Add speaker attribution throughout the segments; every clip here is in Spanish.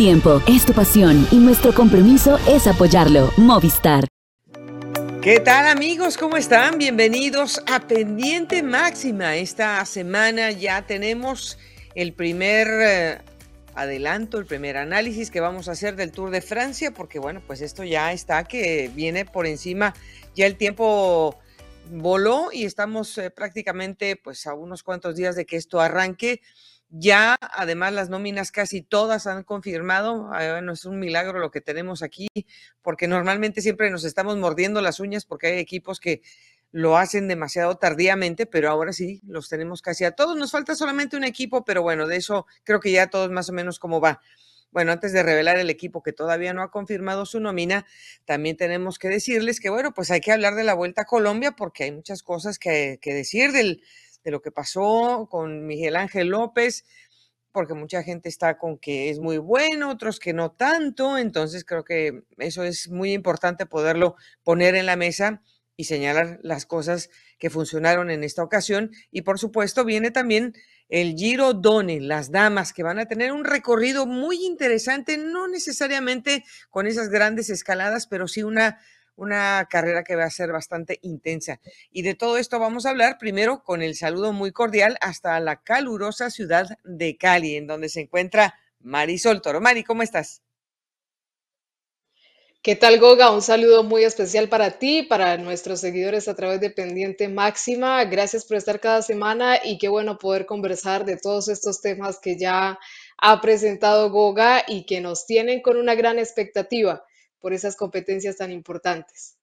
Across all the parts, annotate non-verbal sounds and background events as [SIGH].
Speaker 1: tiempo, es tu pasión y nuestro compromiso es apoyarlo. Movistar.
Speaker 2: ¿Qué tal amigos? ¿Cómo están? Bienvenidos a Pendiente Máxima. Esta semana ya tenemos el primer eh, adelanto, el primer análisis que vamos a hacer del Tour de Francia, porque bueno, pues esto ya está que viene por encima, ya el tiempo voló y estamos eh, prácticamente pues a unos cuantos días de que esto arranque. Ya, además, las nóminas casi todas han confirmado. Ah, bueno, es un milagro lo que tenemos aquí, porque normalmente siempre nos estamos mordiendo las uñas porque hay equipos que lo hacen demasiado tardíamente, pero ahora sí los tenemos casi a todos. Nos falta solamente un equipo, pero bueno, de eso creo que ya todos más o menos cómo va. Bueno, antes de revelar el equipo que todavía no ha confirmado su nómina, también tenemos que decirles que, bueno, pues hay que hablar de la Vuelta a Colombia porque hay muchas cosas que, que decir del, de lo que pasó con Miguel Ángel López, porque mucha gente está con que es muy bueno, otros que no tanto, entonces creo que eso es muy importante poderlo poner en la mesa y señalar las cosas que funcionaron en esta ocasión. Y por supuesto viene también el Giro Done, las damas que van a tener un recorrido muy interesante, no necesariamente con esas grandes escaladas, pero sí una una carrera que va a ser bastante intensa. Y de todo esto vamos a hablar primero con el saludo muy cordial hasta la calurosa ciudad de Cali, en donde se encuentra Marisol Toro. Mari, ¿cómo estás?
Speaker 3: ¿Qué tal, Goga? Un saludo muy especial para ti, para nuestros seguidores a través de Pendiente Máxima. Gracias por estar cada semana y qué bueno poder conversar de todos estos temas que ya ha presentado Goga y que nos tienen con una gran expectativa por esas competencias tan importantes.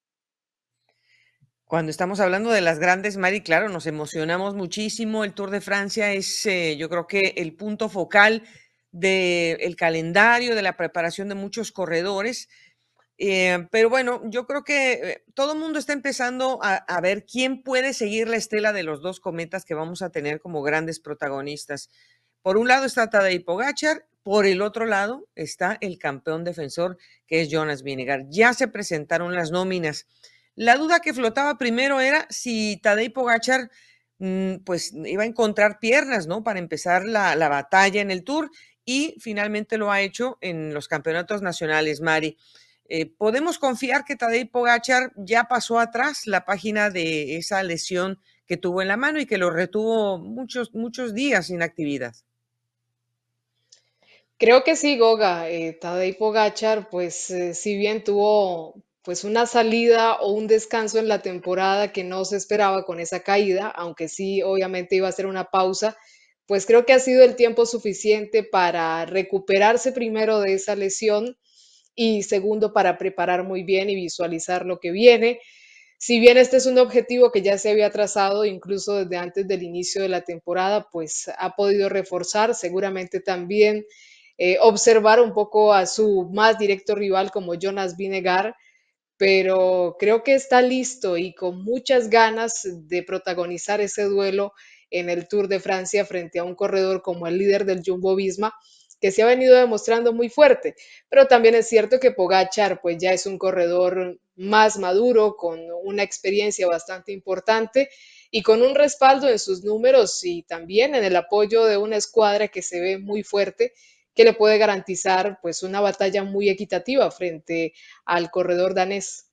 Speaker 2: Cuando estamos hablando de las grandes, Mari, claro, nos emocionamos muchísimo. El Tour de Francia es, eh, yo creo que el punto focal del calendario, de la preparación de muchos corredores. Eh, pero bueno, yo creo que eh, todo el mundo está empezando a, ver quién puede seguir la estela de los dos cometas que vamos a tener como grandes protagonistas. Por un lado está Tadej Pogachar por el otro lado está el campeón defensor, que es Jonas Vinegar. Ya se presentaron las nóminas. La duda que flotaba primero era si Tadej Pogachar mm, pues iba a encontrar piernas, ¿no? Para empezar la, batalla en el Tour y finalmente lo ha hecho en los campeonatos nacionales, Mari. Eh, ¿Podemos confiar que Tadej Pogachar ya pasó atrás la página de esa lesión que tuvo en la mano y que lo retuvo muchos, muchos días sin actividad?
Speaker 3: Creo que sí, Goga. Eh, Tadej Pogachar, pues eh, si bien tuvo pues una salida o un descanso en la temporada que no se esperaba con esa caída, aunque sí obviamente iba a ser una pausa, pues creo que ha sido el tiempo suficiente para recuperarse primero de esa lesión y segundo para preparar muy bien y visualizar lo que viene. Si bien este es un objetivo que ya se había trazado incluso desde antes del inicio de la temporada, pues ha podido reforzar seguramente también eh, observar un poco a su más directo rival como Jonas Vinegar, pero creo que está listo y con muchas ganas de protagonizar ese duelo en el Tour de Francia frente a un corredor como el líder del Jumbo Visma, que se ha venido demostrando muy fuerte. Pero también es cierto que Pogachar pues ya es un corredor más maduro, con una experiencia bastante importante y con un respaldo en sus números y también en el apoyo de una escuadra que se ve muy fuerte que le puede garantizar pues una batalla muy equitativa frente al corredor danés.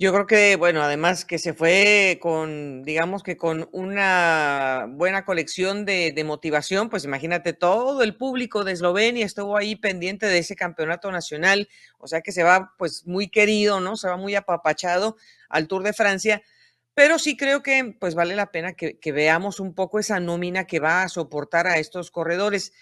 Speaker 2: Yo creo que, bueno, además que se fue con, digamos que con una buena colección de, motivación, pues imagínate, todo el público de Eslovenia estuvo ahí pendiente de ese campeonato nacional, o sea que se va pues muy querido, ¿no? Se va muy apapachado al Tour de Francia, pero sí creo que pues vale la pena que veamos un poco esa nómina que va a soportar a estos corredores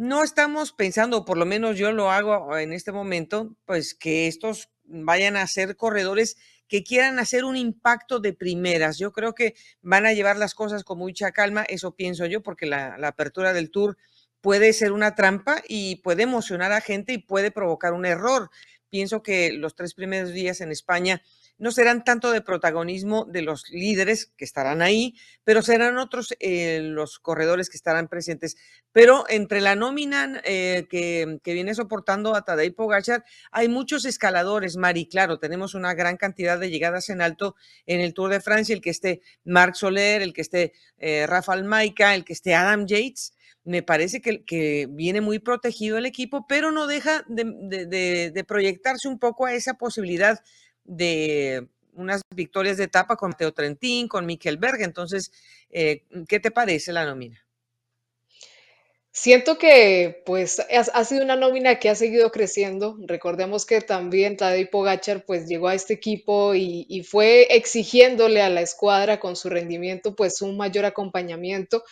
Speaker 2: no estamos pensando, por lo menos yo lo hago en este momento, pues que estos vayan a ser corredores que quieran hacer un impacto de primeras. Yo creo que van a llevar las cosas con mucha calma, eso pienso yo, porque la, la apertura del tour puede ser una trampa y puede emocionar a gente y puede provocar un error. Pienso que los tres primeros días en España no serán tanto de protagonismo de los líderes que estarán ahí, pero serán otros eh, los corredores que estarán presentes. Pero entre la nómina eh, que, viene soportando a Tadej Pogachar, hay muchos escaladores, Mari, claro, tenemos una gran cantidad de llegadas en alto en el Tour de Francia, el que esté Marc Soler, el que esté eh, Rafael Maica, el que esté Adam Yates, me parece que, viene muy protegido el equipo, pero no deja de, proyectarse un poco a esa posibilidad de unas victorias de etapa con Teo Trentín, con Mikel Berg. Entonces, eh, ¿qué te parece la nómina?
Speaker 3: Siento que pues ha, sido una nómina que ha seguido creciendo. Recordemos que también Tadej Pogacar pues llegó a este equipo y, y, fue exigiéndole a la escuadra con su rendimiento pues un mayor acompañamiento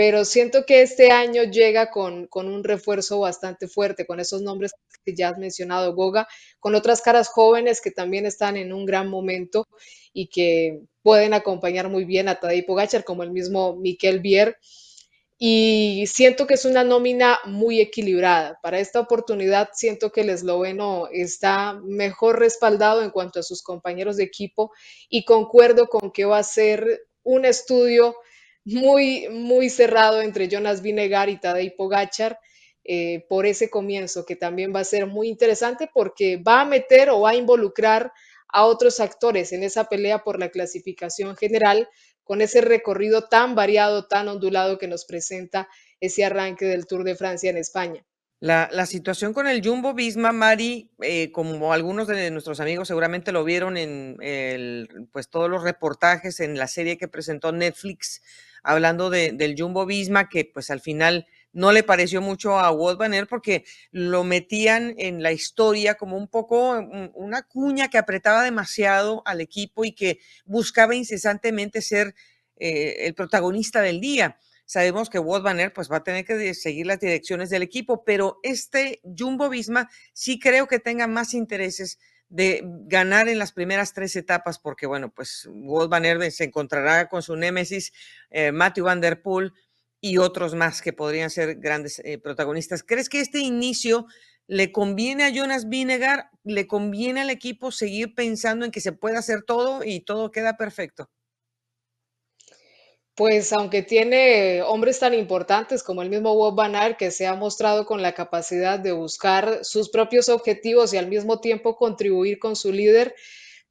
Speaker 3: pero siento que este año llega con, un refuerzo bastante fuerte, con esos nombres que ya has mencionado, Goga, con otras caras jóvenes que también están en un gran momento y que pueden acompañar muy bien a Tadej Pogacar, como el mismo Miquel Bier. Y siento que es una nómina muy equilibrada. Para esta oportunidad siento que el esloveno está mejor respaldado en cuanto a sus compañeros de equipo y concuerdo con que va a ser un estudio muy, muy cerrado entre Jonas Vinegar y Tadej Pogachar eh, por ese comienzo, que también va a ser muy interesante porque va a meter o va a involucrar a otros actores en esa pelea por la clasificación general con ese recorrido tan variado, tan ondulado que nos presenta ese arranque del Tour de Francia en España.
Speaker 2: La, situación con el Jumbo Visma, Mari, eh, como algunos de nuestros amigos seguramente lo vieron en el, pues todos los reportajes en la serie que presentó Netflix, hablando del Jumbo Visma, que pues al final no le pareció mucho a Walt Banner porque lo metían en la historia como un poco una cuña que apretaba demasiado al equipo y que buscaba incesantemente ser eh, el protagonista del día. Sabemos que Walt Banner pues va a tener que seguir las direcciones del equipo, pero este Jumbo Visma sí creo que tenga más intereses de ganar en las primeras tres etapas, porque bueno, pues Walt Van se encontrará con su némesis, eh, Matthew Van Der Poel y otros más que podrían ser grandes eh, protagonistas. ¿Crees que este inicio le conviene a Jonas Vinegar, le conviene al equipo seguir pensando en que se puede hacer todo y todo queda perfecto?
Speaker 3: Pues aunque tiene hombres tan importantes como el mismo Bob Van que se ha mostrado con la capacidad de buscar sus propios objetivos y al mismo tiempo contribuir con su líder,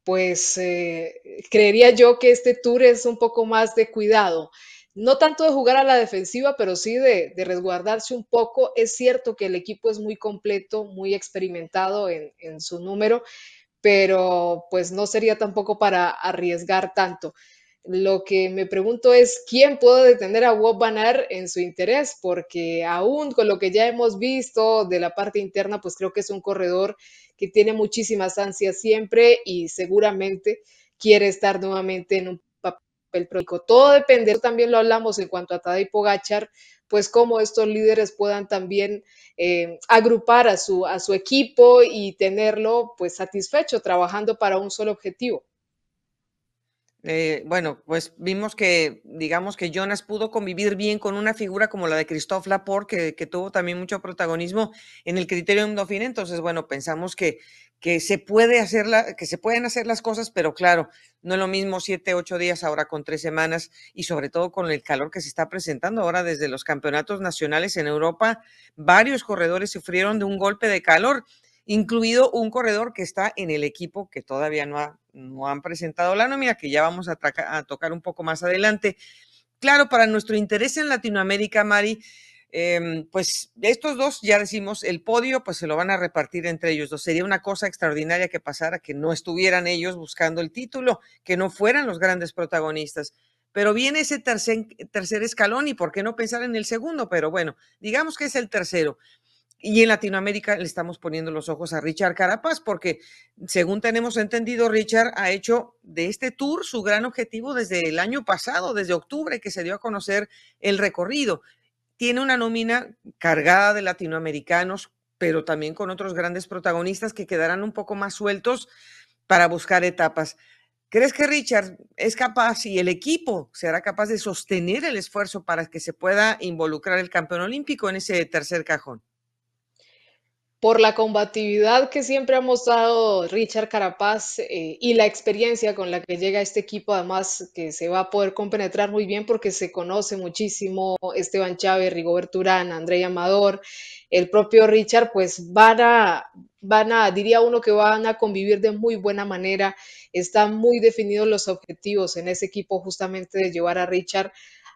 Speaker 3: pues eh, creería yo que este tour es un poco más de cuidado. No tanto de jugar a la defensiva, pero sí de, resguardarse un poco. Es cierto que el equipo es muy completo, muy experimentado en, en su número, pero pues no sería tampoco para arriesgar tanto. Lo que me pregunto es, ¿quién puede detener a Van Aert en su interés? Porque aún con lo que ya hemos visto de la parte interna, pues creo que es un corredor que tiene muchísimas ansias siempre y seguramente quiere estar nuevamente en un papel pródico. Todo depende, también lo hablamos en cuanto a Tadej Pogachar, pues cómo estos líderes puedan también eh, agrupar a su, a su equipo y tenerlo pues satisfecho trabajando para un solo objetivo.
Speaker 2: Eh, bueno, pues vimos que, digamos que Jonas pudo convivir bien con una figura como la de Christophe Laporte, que, tuvo también mucho protagonismo en el criterio de Dauphin. Entonces, bueno, pensamos que, que se puede hacer que se pueden hacer las cosas, pero claro, no es lo mismo siete, ocho días ahora con tres semanas y sobre todo con el calor que se está presentando ahora desde los campeonatos nacionales en Europa. Varios corredores sufrieron de un golpe de calor incluido un corredor que está en el equipo que todavía no, ha, no han presentado la nómina, que ya vamos a, tocar un poco más adelante. Claro, para nuestro interés en Latinoamérica, Mari, em, pues estos dos, ya decimos, el podio, pues se lo van a repartir entre ellos dos. Sería una cosa extraordinaria que pasara, que no estuvieran ellos buscando el título, que no fueran los grandes protagonistas. Pero viene ese tercer, tercer escalón y por qué no pensar en el segundo, pero bueno, digamos que es el tercero. Y en Latinoamérica le estamos poniendo los ojos a Richard Carapaz, porque según tenemos entendido, Richard ha hecho de este tour su gran objetivo desde el año pasado, desde octubre, que se dio a conocer el recorrido. Tiene una nómina cargada de latinoamericanos, pero también con otros grandes protagonistas que quedarán un poco más sueltos para buscar etapas. ¿Crees que Richard es capaz y el equipo será capaz de sostener el esfuerzo para que se pueda involucrar el campeón olímpico en ese tercer cajón?
Speaker 3: Por la combatividad que siempre ha mostrado Richard Carapaz eh, y la experiencia con la que llega este equipo, además que se va a poder compenetrar muy bien porque se conoce muchísimo Esteban Chávez, Rigoberto Urán, André Amador, el propio Richard, pues van a, van a, diría uno que van a convivir de muy buena manera, están muy definidos los objetivos en ese equipo justamente de llevar a Richard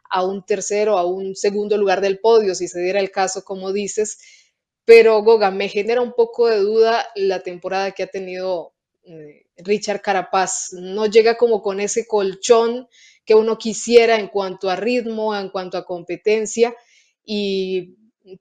Speaker 3: a un tercero, a un segundo lugar del podio, si se diera el caso, como dices. Pero Goga, me genera un poco de duda la temporada que ha tenido eh, Richard Carapaz. No llega como con ese colchón que uno quisiera en cuanto a ritmo, en cuanto a competencia. Y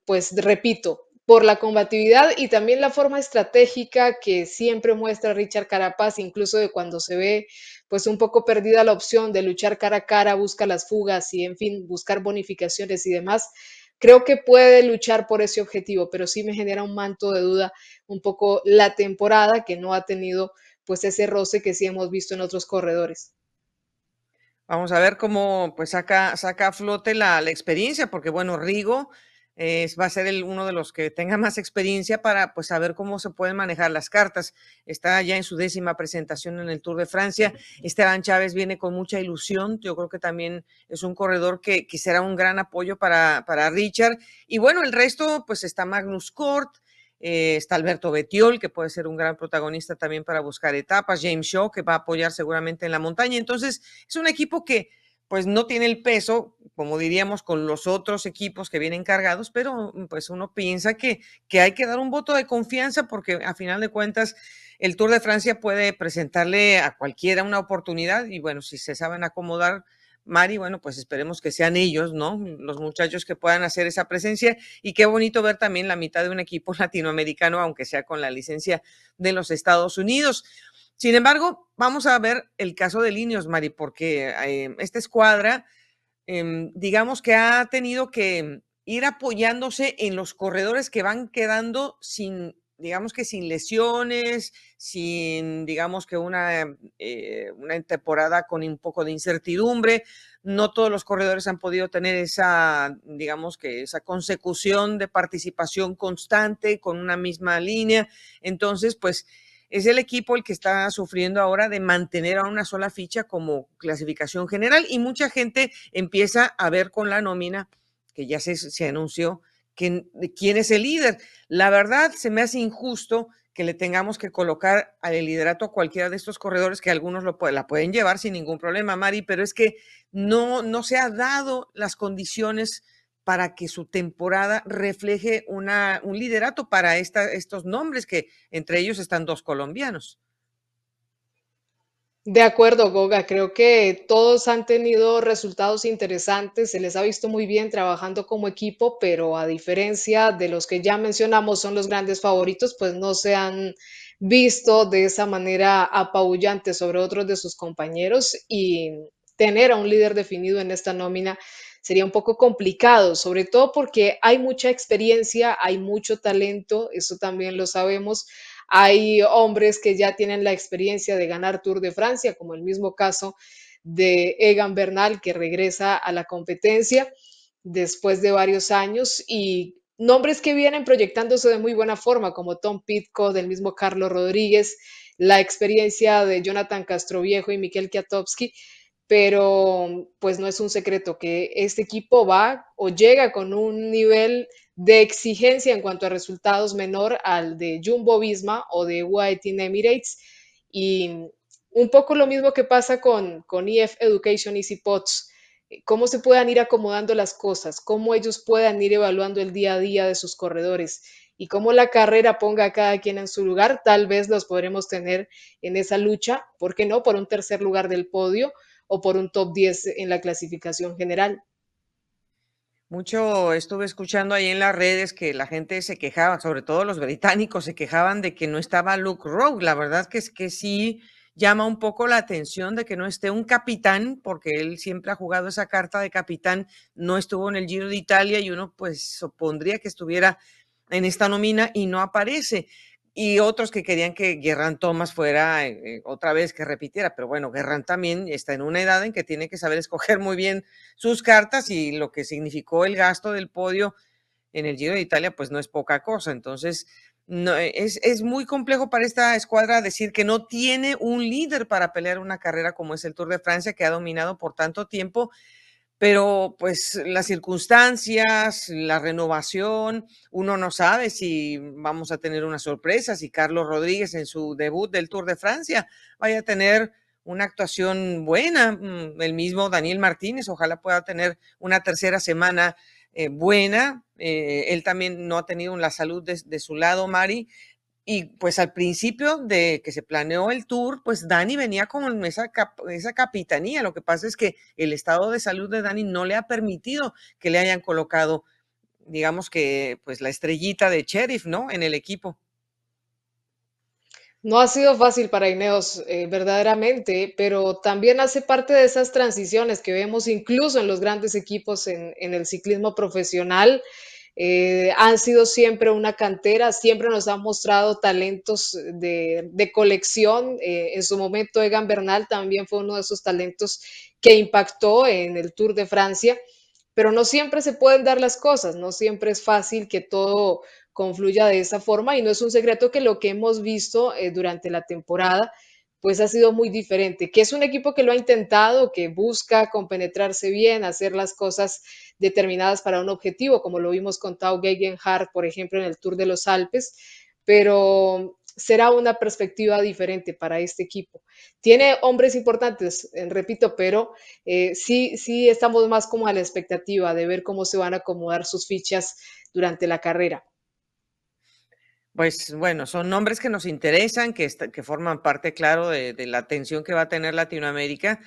Speaker 3: pues repito, por la combatividad y también la forma estratégica que siempre muestra Richard Carapaz, incluso de cuando se ve pues un poco perdida la opción de luchar cara a cara, busca las fugas y en fin, buscar bonificaciones y demás. Creo que puede luchar por ese objetivo, pero sí me genera un manto de duda un poco la temporada que no ha tenido pues ese roce que sí hemos visto en otros corredores.
Speaker 2: Vamos a ver cómo pues saca, saca a flote la, la experiencia, porque bueno, Rigo va a ser el, uno de los que tenga más experiencia para pues saber cómo se pueden manejar las cartas. Está ya en su décima presentación en el Tour de Francia. Esteban Chávez viene con mucha ilusión. Yo creo que también es un corredor que, que será un gran apoyo para, para Richard. Y bueno, el resto pues está Magnus Cort. Eh, está Alberto Betiol, que puede ser un gran protagonista también para buscar etapas, James Shaw, que va a apoyar seguramente en la montaña. Entonces, es un equipo que, pues no tiene el peso, como diríamos, con los otros equipos que vienen cargados, pero mm, pues uno piensa que, que hay que dar un voto de confianza porque a final de cuentas el Tour de Francia puede presentarle a cualquiera una oportunidad y bueno, si se saben acomodar, Mari, bueno, pues esperemos que sean ellos, ¿no? Los muchachos que puedan hacer esa presencia y qué bonito ver también la mitad de un equipo [LAUGHS] latinoamericano, aunque sea con la licencia de los Estados Unidos. Sin embargo, vamos a ver el caso de Linios, Mari, porque eh, esta escuadra, em, digamos que ha tenido que ir apoyándose en los corredores que van quedando sin, digamos que sin lesiones, sin, digamos que una, eh, una temporada con un poco de incertidumbre. No todos los corredores han podido tener esa, digamos que esa consecución de participación constante con una misma línea. Entonces, pues es el equipo el que está sufriendo ahora de mantener a una sola ficha como clasificación general y mucha gente empieza a ver con la nómina que ya se, anunció quién es el líder. La verdad se me hace injusto que le tengamos que colocar al liderato a cualquiera de estos corredores que algunos lo, la pueden llevar sin ningún problema, Mari, pero es que no, no se ha dado las condiciones para que su temporada refleje un liderato para estos nombres, que entre ellos están dos colombianos.
Speaker 3: De acuerdo, Goga. Creo que todos han tenido resultados interesantes. Se les ha visto muy bien trabajando como equipo, pero a diferencia de los que ya mencionamos son los grandes favoritos, pues no se han visto de esa manera apabullante sobre otros de sus compañeros y tener a un líder definido en esta nómina sería un poco complicado, sobre todo porque hay mucha experiencia, hay mucho talento, eso también lo sabemos. Hay hombres que ya tienen la experiencia de ganar Tour de Francia, como el mismo caso de Egan Bernal, que regresa a la competencia después de varios años y nombres que vienen proyectándose de muy buena forma, como Tom Pitco, del mismo Carlos Rodríguez, la experiencia de Jonathan Castroviejo y Miquel Kiatowski, pero pues no es un secreto que este equipo va o llega con un nivel de exigencia en cuanto a resultados menor al de Jumbo Visma o de White Emirates. Y un poco lo mismo que pasa con, con EF Education Easy Pots, cómo se puedan ir acomodando las cosas, cómo ellos puedan ir evaluando el día a día de sus corredores y cómo la carrera ponga a cada quien en su lugar, tal vez los podremos tener en esa lucha, ¿por qué no? Por un tercer lugar del podio o por un top 10 en la clasificación general.
Speaker 2: Mucho estuve escuchando ahí en las redes que la gente se quejaba, sobre todo los británicos se quejaban de que no estaba Luke Rowe. La verdad que es que sí llama un poco la atención de que no esté un capitán, porque él siempre ha jugado esa carta de capitán, no estuvo en el Giro de Italia y uno pues supondría que estuviera en esta nómina y no aparece y otros que querían que Guerrán Thomas fuera eh, otra vez que repitiera, pero bueno, Guerrán también está en una edad en que tiene que saber escoger muy bien sus cartas y lo que significó el gasto del podio en el Giro de Italia, pues no es poca cosa. Entonces, no, eh, es, es muy complejo para esta escuadra decir que no tiene un líder para pelear una carrera como es el Tour de Francia, que ha dominado por tanto tiempo pero pues las circunstancias, la renovación, uno no sabe si vamos a tener una sorpresa, si Carlos Rodríguez en su debut del Tour de Francia vaya a tener una actuación buena. Mm, el mismo Daniel Martínez, ojalá pueda tener una tercera semana eh, buena. Eh, él también no ha tenido la salud de, su lado, Mari. Y pues al principio de que se planeó el tour, pues Dani venía con esa, esa capitanía. Lo que pasa es que el estado de salud de Dani no le ha permitido que le hayan colocado, digamos que, pues la estrellita de sheriff, ¿no? En el equipo.
Speaker 3: No ha sido fácil para Ineos, eh, verdaderamente, pero también hace parte de esas transiciones que vemos incluso en los grandes equipos en, el ciclismo profesional. Eh, han sido siempre una cantera, siempre nos han mostrado talentos de, colección. Eh, en su momento, Egan Bernal también fue uno de esos talentos que impactó en el Tour de Francia, pero no siempre se pueden dar las cosas, no siempre es fácil que todo confluya de esa forma y no es un secreto que lo que hemos visto eh, durante la temporada pues ha sido muy diferente, que es un equipo que lo ha intentado, que busca compenetrarse bien, hacer las cosas determinadas para un objetivo, como lo vimos con Tau Gegenhardt, por ejemplo, en el Tour de los Alpes, pero será una perspectiva diferente para este equipo. Tiene hombres importantes, eh, repito, pero eh, sí, sí estamos más como a la expectativa de ver cómo se van a acomodar sus fichas durante la carrera.
Speaker 2: Pues bueno, son nombres que nos interesan, que, que forman parte, claro, de, la atención que va a tener Latinoamérica.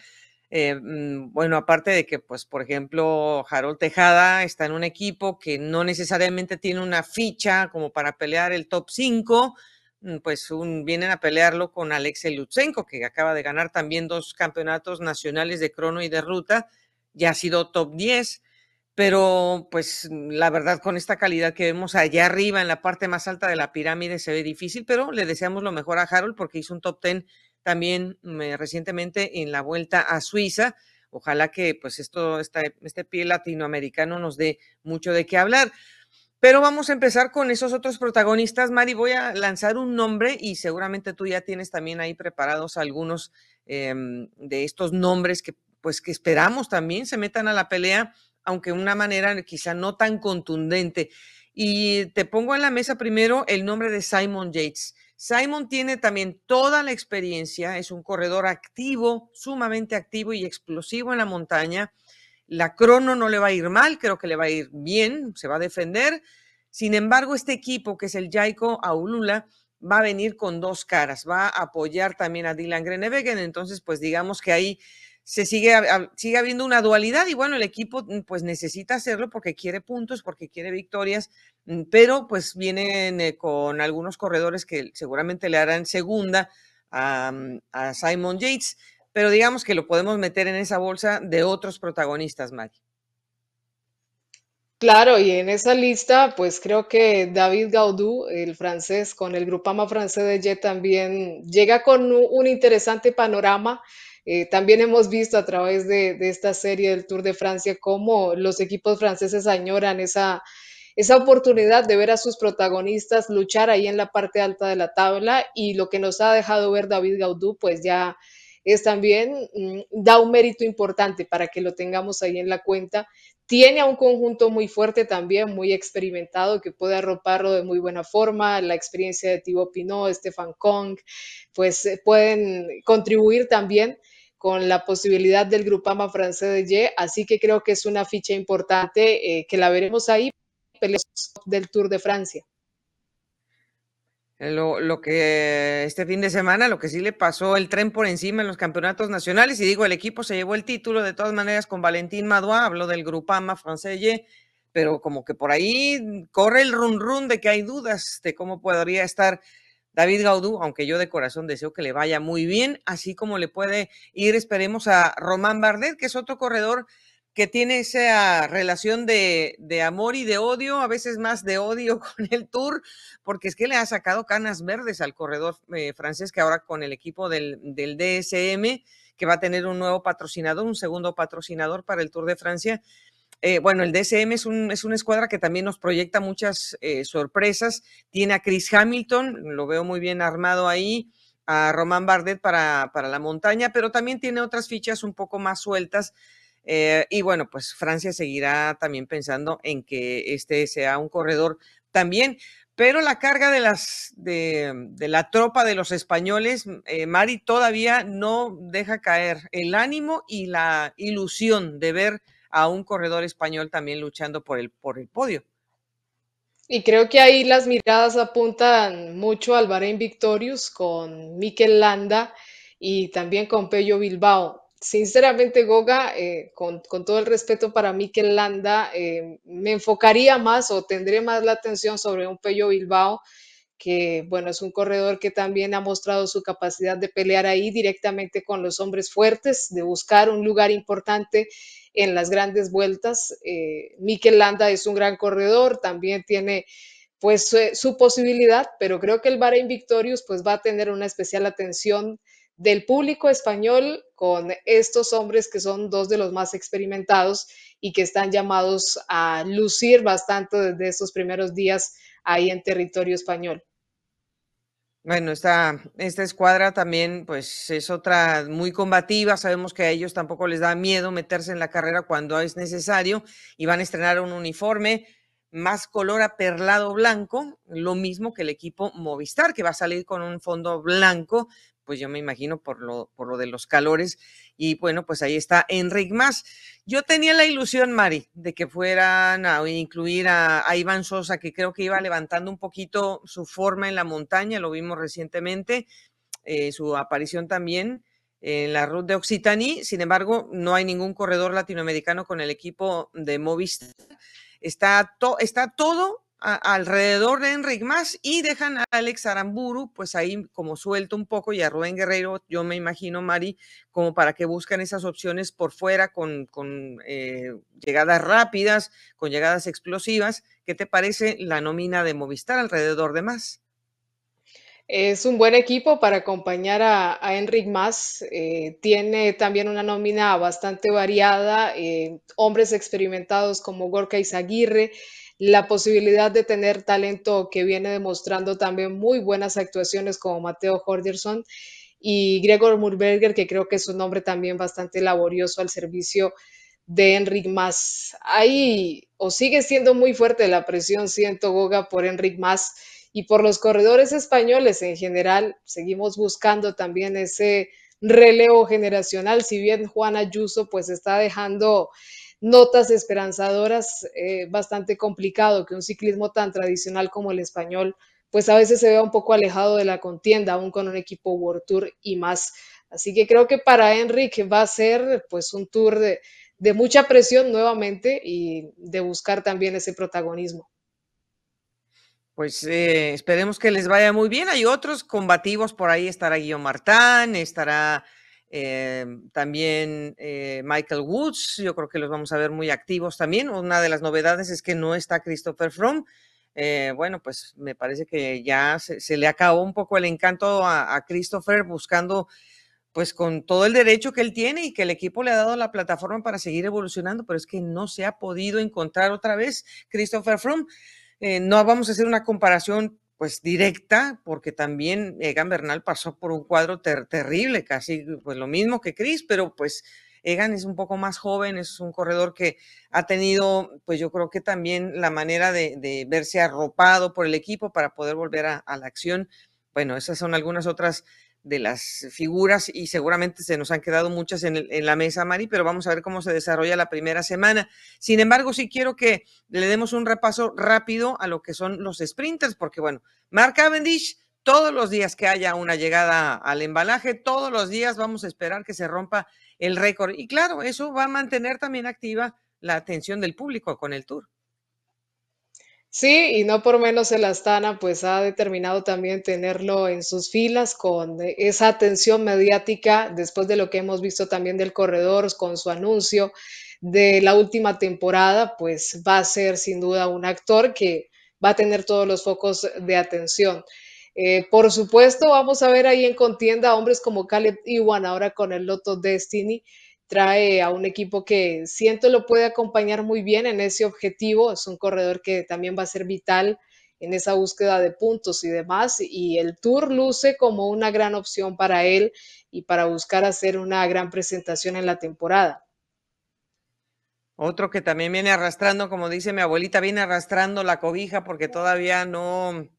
Speaker 2: Eh, mm, bueno, aparte de que, pues, por ejemplo, Harold Tejada está en un equipo que no necesariamente tiene una ficha como para pelear el top 5, mm, pues vienen a pelearlo con Alexei Lutsenko, que acaba de ganar también dos campeonatos nacionales de crono y de ruta, ya ha sido top 10 pero pues la verdad con esta calidad que vemos allá arriba en la parte más alta de la pirámide se ve difícil, pero le deseamos lo mejor a Harold porque hizo un top 10 también recientemente en la vuelta a Suiza. Ojalá que pues esto, este, este pie latinoamericano nos dé mucho de qué hablar. Pero vamos a empezar con esos otros protagonistas. Mari, voy a lanzar un nombre y seguramente tú ya tienes también ahí preparados algunos em, de estos nombres que pues que esperamos también se metan a la pelea aunque una manera quizá no tan contundente. Y te pongo en la mesa primero el nombre de Simon Yates. Simon tiene también toda la experiencia, es un corredor activo, sumamente activo y explosivo en la montaña. La crono no le va a ir mal, creo que le va a ir bien, se va a defender. Sin embargo, este equipo, que es el Jaiko Aulula, va a venir con dos caras, va a apoyar también a Dylan Grenewegen, entonces pues digamos que ahí se sigue, sigue habiendo una dualidad y bueno, el equipo mm, pues necesita hacerlo porque quiere puntos, porque quiere victorias, mm, pero pues vienen eh, con algunos corredores que seguramente le harán segunda a, mm, a, Simon Yates, pero digamos que lo podemos meter en esa bolsa de otros protagonistas, Maggie.
Speaker 3: Claro, y en esa lista, pues creo que David Gaudú, el francés, con el Grupama francés de Jet también llega con un interesante panorama eh, también hemos visto a través de, esta serie del Tour de Francia cómo los equipos franceses añoran esa, esa oportunidad de ver a sus protagonistas luchar ahí en la parte alta de la tabla y lo que nos ha dejado ver David Gaudú, pues ya es también, mm, da un mérito importante para que lo tengamos ahí en la cuenta. Tiene a un conjunto muy fuerte también, muy experimentado, que puede arroparlo de muy buena forma. La experiencia de Thibaut Pinot, Stefan Kong, pues eh, pueden contribuir también con la posibilidad del Grupama francés de Ye, así que creo que es una ficha importante eh, que la veremos ahí del Tour de Francia.
Speaker 2: Lo, lo, que este fin de semana, lo que sí le pasó el tren por encima en los campeonatos nacionales, y digo, el equipo se llevó el título de todas maneras con Valentín Madois, habló del Grupama francés Ye, pero como que por ahí corre el run run de que hay dudas de cómo podría estar David Gaudú, aunque yo de corazón deseo que le vaya muy bien, así como le puede ir, esperemos a Román Bardet, que es otro corredor que tiene esa relación de, amor y de odio, a veces más de odio [LAUGHS] con el Tour, porque es que le ha sacado canas verdes al corredor eh, francés que ahora con el equipo del DSM, que va a tener un nuevo patrocinador, un segundo patrocinador para el Tour de Francia, eh, bueno, el DSM es, un, es, una escuadra que también nos proyecta muchas eh, sorpresas. Tiene a Chris Hamilton, lo veo muy bien armado ahí, a Román Bardet para, para la montaña, pero también tiene otras fichas un poco más sueltas. Eh, y bueno, pues Francia seguirá también pensando en que este sea un corredor también pero la carga de, las, de, la tropa de los españoles, Mari, todavía no deja caer el ánimo y la ilusión de ver a un corredor español también luchando por el, por el podio.
Speaker 3: Y creo que ahí las miradas apuntan mucho al Bahrein Victorious con Mikel Landa y también con Pello Bilbao. Sinceramente, Goga, eh, con, todo el respeto para Mikel Landa, eh, me enfocaría más o tendré más la atención sobre un Pello Bilbao, que bueno, es un corredor que también ha mostrado su capacidad de pelear ahí directamente con los hombres fuertes, de buscar un lugar importante en las grandes vueltas. Eh, Mikel Landa es un gran corredor, también tiene pues su posibilidad, pero creo que el Bahrein Victorious pues va a tener una especial atención del público español con estos hombres que son dos de los más experimentados y que están llamados a lucir bastante desde estos primeros días ahí en territorio español.
Speaker 2: Bueno, esta, esta escuadra también pues es otra muy combativa, sabemos que a ellos tampoco les da miedo meterse en la carrera cuando es necesario y van a estrenar un uniforme más color aperlado blanco, lo mismo que el equipo Movistar, que va a salir con un fondo blanco pues yo me imagino por lo, por lo de los calores. Y bueno, pues ahí está Enric Más. Yo tenía la ilusión, Mari, de que fueran a incluir a, Iván Sosa, que creo que iba levantando un poquito su forma en la montaña, lo vimos recientemente, eh, su aparición también en la ruta de Occitanie. Sin embargo, no hay ningún corredor latinoamericano con el equipo de Movistar. Está, está todo alrededor de Enric Más y dejan a Alex Aramburu, pues ahí como suelto un poco y a Rubén Guerrero, yo me imagino, Mari, como para que buscan esas opciones por fuera con, con eh, llegadas rápidas, con llegadas explosivas. ¿Qué te parece la nómina de Movistar alrededor de Más?
Speaker 3: Es un buen equipo para acompañar a, a Enric Más. Eh, tiene también una nómina bastante variada, eh, hombres experimentados como Gorka Izaguirre, la posibilidad de tener talento que viene demostrando también muy buenas actuaciones como Mateo Jorgerson y Gregor Murberger, que creo que es un nombre también bastante laborioso al servicio de Enric Mas. Ahí o sigue siendo muy fuerte la presión, siento Goga, por Enric Mas y por los corredores españoles en general. Seguimos buscando también ese relevo generacional, si bien Juan Ayuso pues está dejando notas esperanzadoras, eh, bastante complicado que un ciclismo tan tradicional como el español, pues a veces se vea un poco alejado de la contienda, aún con un equipo World Tour y más. Así que creo que para Enrique va a ser pues un tour de, mucha presión nuevamente y de buscar también ese protagonismo.
Speaker 2: Pues eh, esperemos que les vaya muy bien. Hay otros combativos por ahí. Estará Guillaume Martán, estará Em, también eh, Michael Woods, yo creo que los vamos a ver muy activos también. Una de las novedades es que no está Christopher Froome. Eh, bueno, pues me parece que ya se, le acabó un poco el encanto a, Christopher buscando pues con todo el derecho que él tiene y que el equipo le ha dado la plataforma para seguir evolucionando, pero es que no se ha podido encontrar otra vez Christopher Froome. Eh, no vamos a hacer una comparación pues directa, porque también Egan Bernal pasó por un cuadro terrible, casi pues lo mismo que Chris, pero pues Egan es un poco más joven, es un corredor que ha tenido, pues yo creo que también la manera de, verse arropado por el equipo para poder volver a, a la acción. Bueno, esas son algunas otras de las figuras y seguramente se nos han quedado muchas en, la mesa, Mari, pero vamos a ver cómo se desarrolla la primera semana. Sin embargo, sí quiero que le demos un repaso rápido a lo que son los sprinters, porque bueno, Mark Cavendish, todos los días que haya una llegada al embalaje, todos los días vamos a esperar que se rompa el récord. Y claro, eso va a mantener también activa la atención del público con el tour.
Speaker 3: Sí, y no por menos el Astana pues ha determinado también tenerlo en sus filas con esa atención mediática después de lo que hemos visto también del corredor con su anuncio de la última temporada, pues va a ser sin duda un actor que va a tener todos los focos de atención. Eh, por supuesto, vamos a ver ahí en contienda hombres como Caleb Iwan ahora con el Lotto Destiny trae a un equipo que siento lo puede acompañar muy bien en ese objetivo. Es un corredor que también va a ser vital en esa búsqueda de puntos y demás. Y el Tour luce como una gran opción para él y para buscar hacer una gran presentación en la temporada.
Speaker 2: Otro que también viene arrastrando, como dice mi abuelita, viene arrastrando la cobija porque todavía no,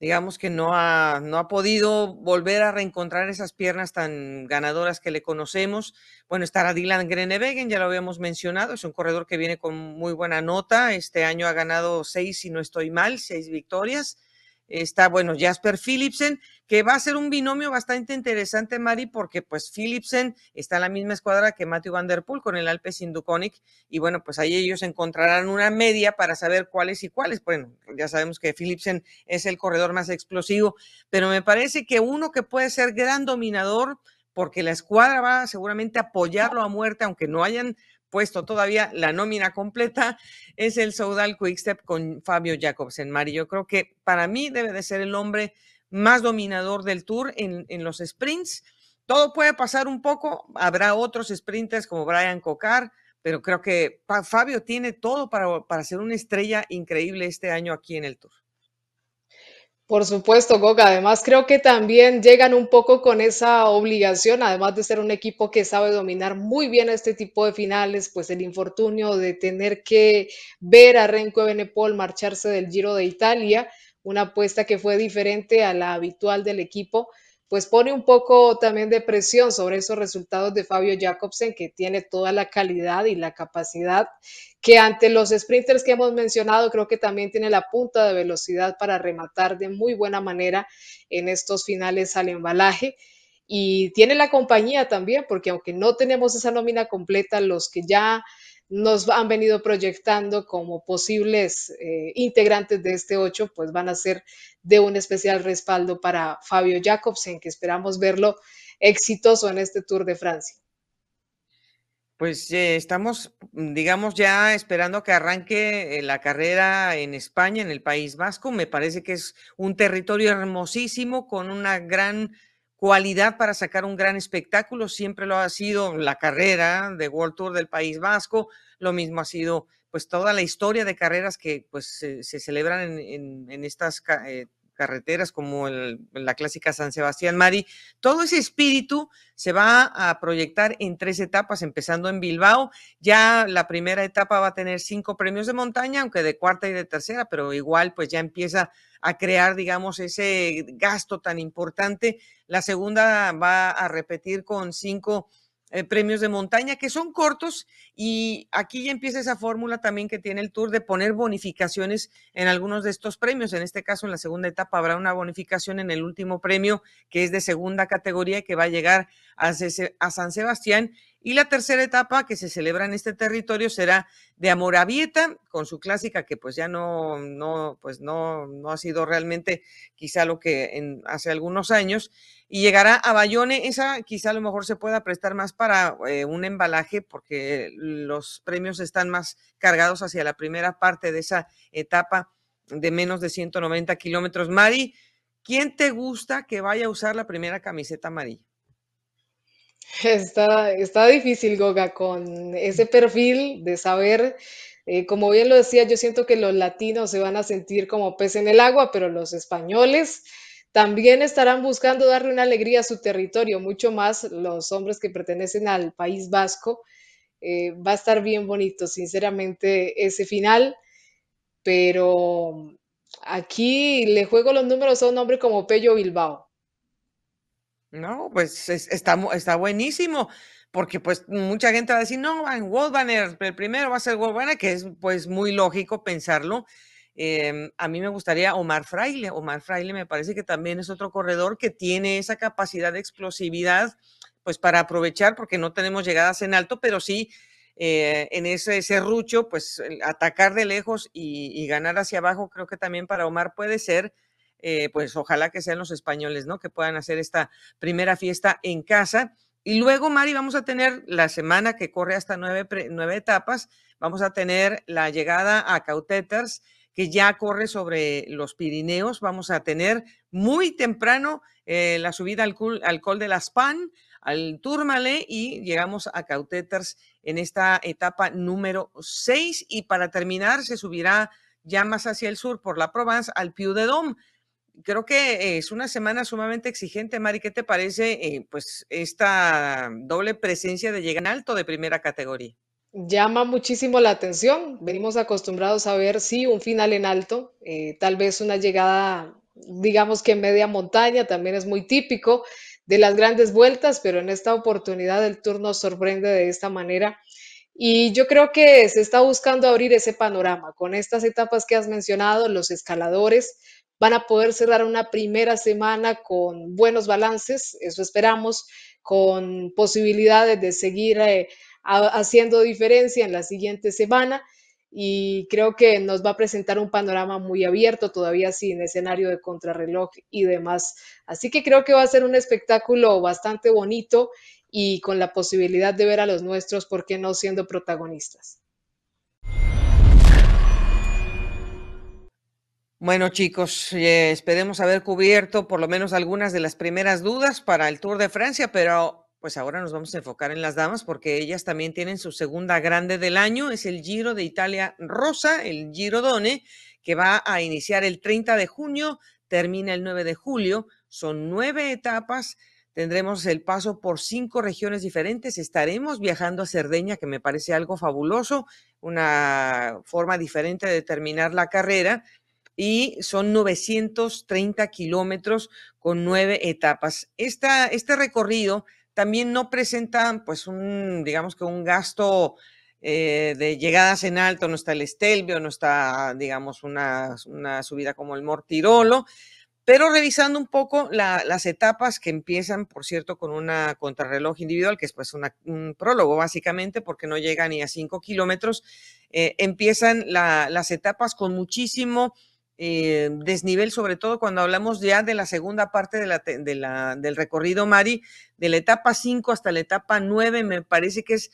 Speaker 2: digamos que no ha, no ha podido volver a reencontrar esas piernas tan ganadoras que le conocemos. Bueno, estará Dylan Grenewegen, ya lo habíamos mencionado, es un corredor que viene con muy buena nota. Este año ha ganado seis, si no estoy mal, seis victorias. Está, bueno, Jasper Philipsen, que va a ser un binomio bastante interesante, Mari, porque pues Philipsen está en la misma escuadra que Matthew Van Der Poel con el Alpes Induconic, y bueno, pues ahí ellos encontrarán una media para saber cuáles y cuáles. Bueno, ya sabemos que Philipsen es el corredor más explosivo, pero me parece que uno que puede ser gran dominador, porque la escuadra va seguramente a apoyarlo a muerte, aunque no hayan puesto todavía la nómina completa, es el Saudal Quickstep con Fabio Jacobsen. Mari, yo creo que para mí debe de ser el hombre más dominador del Tour en, los sprints. Todo puede pasar un poco, habrá otros sprinters como Brian Cocar, pero creo que Fabio tiene todo para, para ser una estrella increíble este año aquí en el Tour.
Speaker 3: Por supuesto, Goga. Además, creo que también llegan un poco con esa obligación, además de ser un equipo que sabe dominar muy bien este tipo de finales, pues el infortunio de tener que ver a Renko Benepol marcharse del Giro de Italia, una apuesta que fue diferente a la habitual del equipo pues pone un poco también de presión sobre esos resultados de Fabio Jacobsen, que tiene toda la calidad y la capacidad, que ante los sprinters que hemos mencionado, creo que también tiene la punta de velocidad para rematar de muy buena manera en estos finales al embalaje. Y tiene la compañía también, porque aunque no tenemos esa nómina completa, los que ya nos han venido proyectando como posibles eh, integrantes de este 8, pues van a ser de un especial respaldo para Fabio Jacobsen, que esperamos verlo exitoso en este Tour de Francia.
Speaker 2: Pues eh, estamos, digamos, ya esperando que arranque eh, la carrera en España, en el País Vasco. Me parece que es un territorio hermosísimo, con una gran cualidad para sacar un gran espectáculo. Siempre lo ha sido la carrera de World Tour del País Vasco. Lo mismo ha sido pues toda la historia de carreras que pues se, celebran en, estas eh, carreteras como la clásica San Sebastián Mari. Todo ese espíritu se va a proyectar en tres etapas, empezando en Bilbao. Ya la primera etapa va a tener cinco premios de montaña, aunque de cuarta y de tercera, pero igual pues ya empieza a crear, digamos, ese gasto tan importante. La segunda va a repetir con cinco eh, premios de montaña que son cortos y aquí ya empieza esa fórmula también que tiene el Tour de poner bonificaciones en algunos de estos premios. En este caso, en la segunda etapa habrá una bonificación en el último premio que es de segunda categoría que va a llegar a, San Sebastián y la tercera etapa que se celebra en este territorio será de Amoravieta, con su clásica que pues ya no, no, pues no, no ha sido realmente quizá lo que hace algunos años, y llegará a Bayone, esa quizá a lo mejor se pueda prestar más para eh, un embalaje porque los premios están más cargados hacia la primera parte de esa etapa de menos de 190 kilómetros. Mari, ¿quién te gusta que vaya a usar la primera camiseta amarilla?
Speaker 3: Está, está difícil, Goga, con ese perfil de saber, eh, como bien lo decía, yo siento que los latinos se van a sentir como pez en el agua, pero los españoles también estarán buscando darle una alegría a su territorio, mucho más los hombres que pertenecen al País Vasco. Eh, va a estar bien bonito, sinceramente, ese final, pero aquí le juego los números a un hombre como Pello Bilbao.
Speaker 2: No, pues está, buenísimo, porque pues mucha gente va a decir, no, Van Banner, el primero va a ser Banner, que es pues muy lógico pensarlo. Em, a mí me gustaría Omar Fraile. Omar Fraile me parece que también es otro corredor que tiene esa capacidad de explosividad, pues para aprovechar, porque no tenemos llegadas en alto, pero sí eh, en ese serrucho, pues atacar de lejos y, ganar hacia abajo, creo que también para Omar puede ser eh, pues ojalá que sean los españoles, ¿no? Que puedan hacer esta primera fiesta en casa. Y luego, Mari, vamos a tener la semana que corre hasta nueve, nueve etapas, vamos a tener la llegada a Cauteters, que ya corre sobre los Pirineos. Vamos a tener muy temprano eh, la subida al, al, Col de las Pan, al Tourmalet y llegamos a Cauteters en esta etapa número 6 y para terminar se subirá ya más hacia el sur por la Provence al Piu de Dom creo que es una semana sumamente exigente, Mari. ¿Qué te parece, eh, pues, esta doble presencia de llegar en alto de primera categoría?
Speaker 3: Llama muchísimo la atención. Venimos acostumbrados a ver, sí, un final en alto, eh, tal vez una llegada, digamos que en media montaña, también es muy típico de las grandes vueltas, pero en esta oportunidad el Tour nos sorprende de esta manera. Y yo creo que se está buscando abrir ese panorama. Con estas etapas que has mencionado, los escaladores van a poder cerrar una primera semana con buenos balances, eso esperamos, con posibilidades de seguir eh, haciendo diferencia en la siguiente semana y creo que nos va a presentar un panorama muy abierto, todavía sin escenario de contrarreloj y demás. Así que creo que va a ser un espectáculo bastante bonito y con la posibilidad de ver a los nuestros, ¿por qué no siendo protagonistas?
Speaker 2: Bueno, chicos, eh, esperemos haber cubierto por lo menos algunas de las primeras dudas para el Tour de Francia, pero pues ahora nos vamos a enfocar en las damas porque ellas también tienen su segunda grande del año, es el Giro de Italia Rosa, el Giro Done, que va a iniciar el 30 de junio, termina el 9 de julio, son nueve etapas, tendremos el paso por cinco regiones diferentes, estaremos viajando a Cerdeña, que me parece algo fabuloso, una forma diferente de terminar la carrera, y son 930 kilómetros con nueve etapas. Este recorrido también no presentan pues un, digamos que un gasto eh, de llegadas en alto, no está el Estelvio, no está, digamos, una, una subida como el Mortirolo, pero revisando un poco las etapas que empiezan, por cierto, con una contrarreloj individual, que es pues un prólogo básicamente, porque no llega ni a cinco kilómetros, eh, empiezan las etapas con muchísimo eh, desnivel, sobre todo cuando hablamos ya de la segunda parte del recorrido, Mari, de la etapa 5 hasta la etapa 9, me parece que es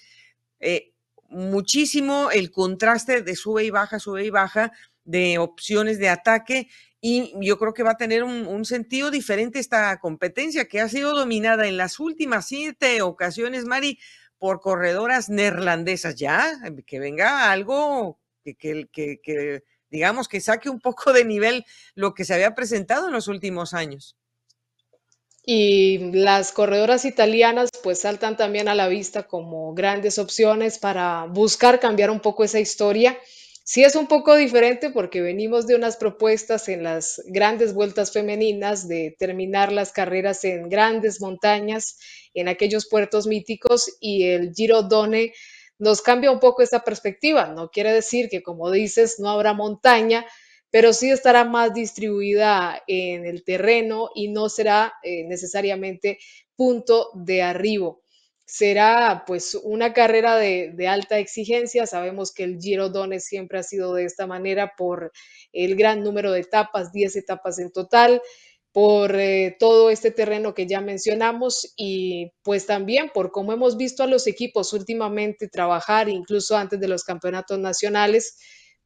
Speaker 2: eh, muchísimo el contraste de sube y baja, sube y baja, de opciones de ataque. Y yo creo que va a tener un, sentido diferente esta competencia que ha sido dominada en las últimas siete ocasiones, Mari, por corredoras neerlandesas. Ya, que venga algo que digamos, que saque un poco de nivel lo que se había presentado en los últimos años.
Speaker 3: Y las corredoras italianas pues saltan también a la vista como grandes opciones para buscar cambiar un poco esa historia. Sí es un poco diferente porque venimos de unas propuestas en las grandes vueltas femeninas de terminar las carreras en grandes montañas, en aquellos puertos míticos y el Giro Done nos cambia un poco esa perspectiva. No quiere decir que, como dices, no habrá montaña, pero sí estará más distribuida en el terreno y no será eh, necesariamente punto de arribo. Será pues una carrera de, alta exigencia. Sabemos que el Giro Donne siempre ha sido de esta manera por el gran número de etapas, 10 etapas en total por eh, todo este terreno que ya mencionamos y pues también por cómo hemos visto a los equipos últimamente trabajar, incluso antes de los campeonatos nacionales,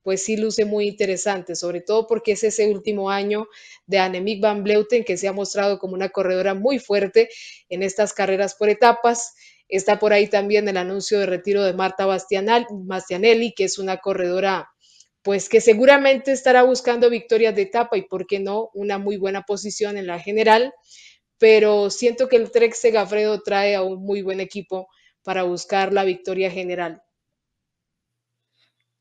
Speaker 3: pues sí luce muy interesante, sobre todo porque es ese último año de Annemiek van Bleuten que se ha mostrado como una corredora muy fuerte en estas carreras por etapas. Está por ahí también el anuncio de retiro de Marta Bastianelli, que es una corredora pues que seguramente estará buscando victorias de etapa y, por qué no, una muy buena posición en la general, pero siento que el Trek Segafredo trae a un muy buen equipo para buscar la victoria general.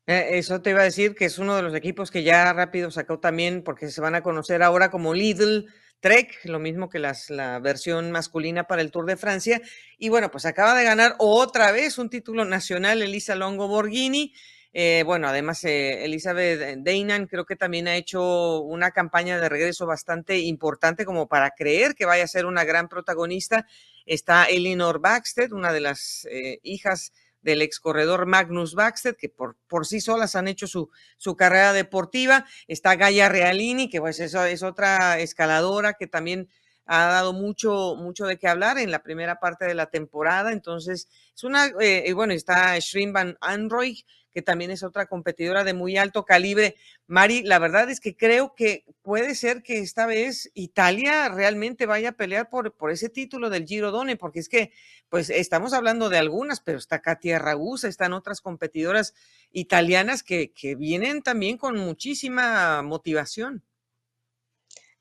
Speaker 2: Eh, eso te iba a decir que es uno de los equipos que ya rápido sacó también, porque se van a conocer ahora como Lidl Trek, lo mismo que las, la versión masculina para el Tour de Francia. Y bueno, pues acaba de ganar otra vez un título nacional Elisa Longo Borghini. Eh, bueno, además, eh, Elizabeth Deinan creo que también ha hecho una campaña de regreso bastante importante como para creer que vaya a ser una gran protagonista. Está Elinor Baxter, una de las eh, hijas del ex corredor Magnus Baxter, que por, por sí solas han hecho su, su carrera deportiva. Está Gaia Realini, que pues eso es otra escaladora que también ha dado mucho, mucho de qué hablar en la primera parte de la temporada. Entonces, es una, y bueno, está Shrin Van Anroy, que también es otra competidora de muy alto calibre. Mari, la verdad es que creo que puede ser que esta vez Italia realmente vaya a pelear por, por ese título del Giro Done, porque es que, pues estamos hablando de algunas, pero está Katia Ragusa, están otras competidoras italianas que, que vienen también con muchísima motivación.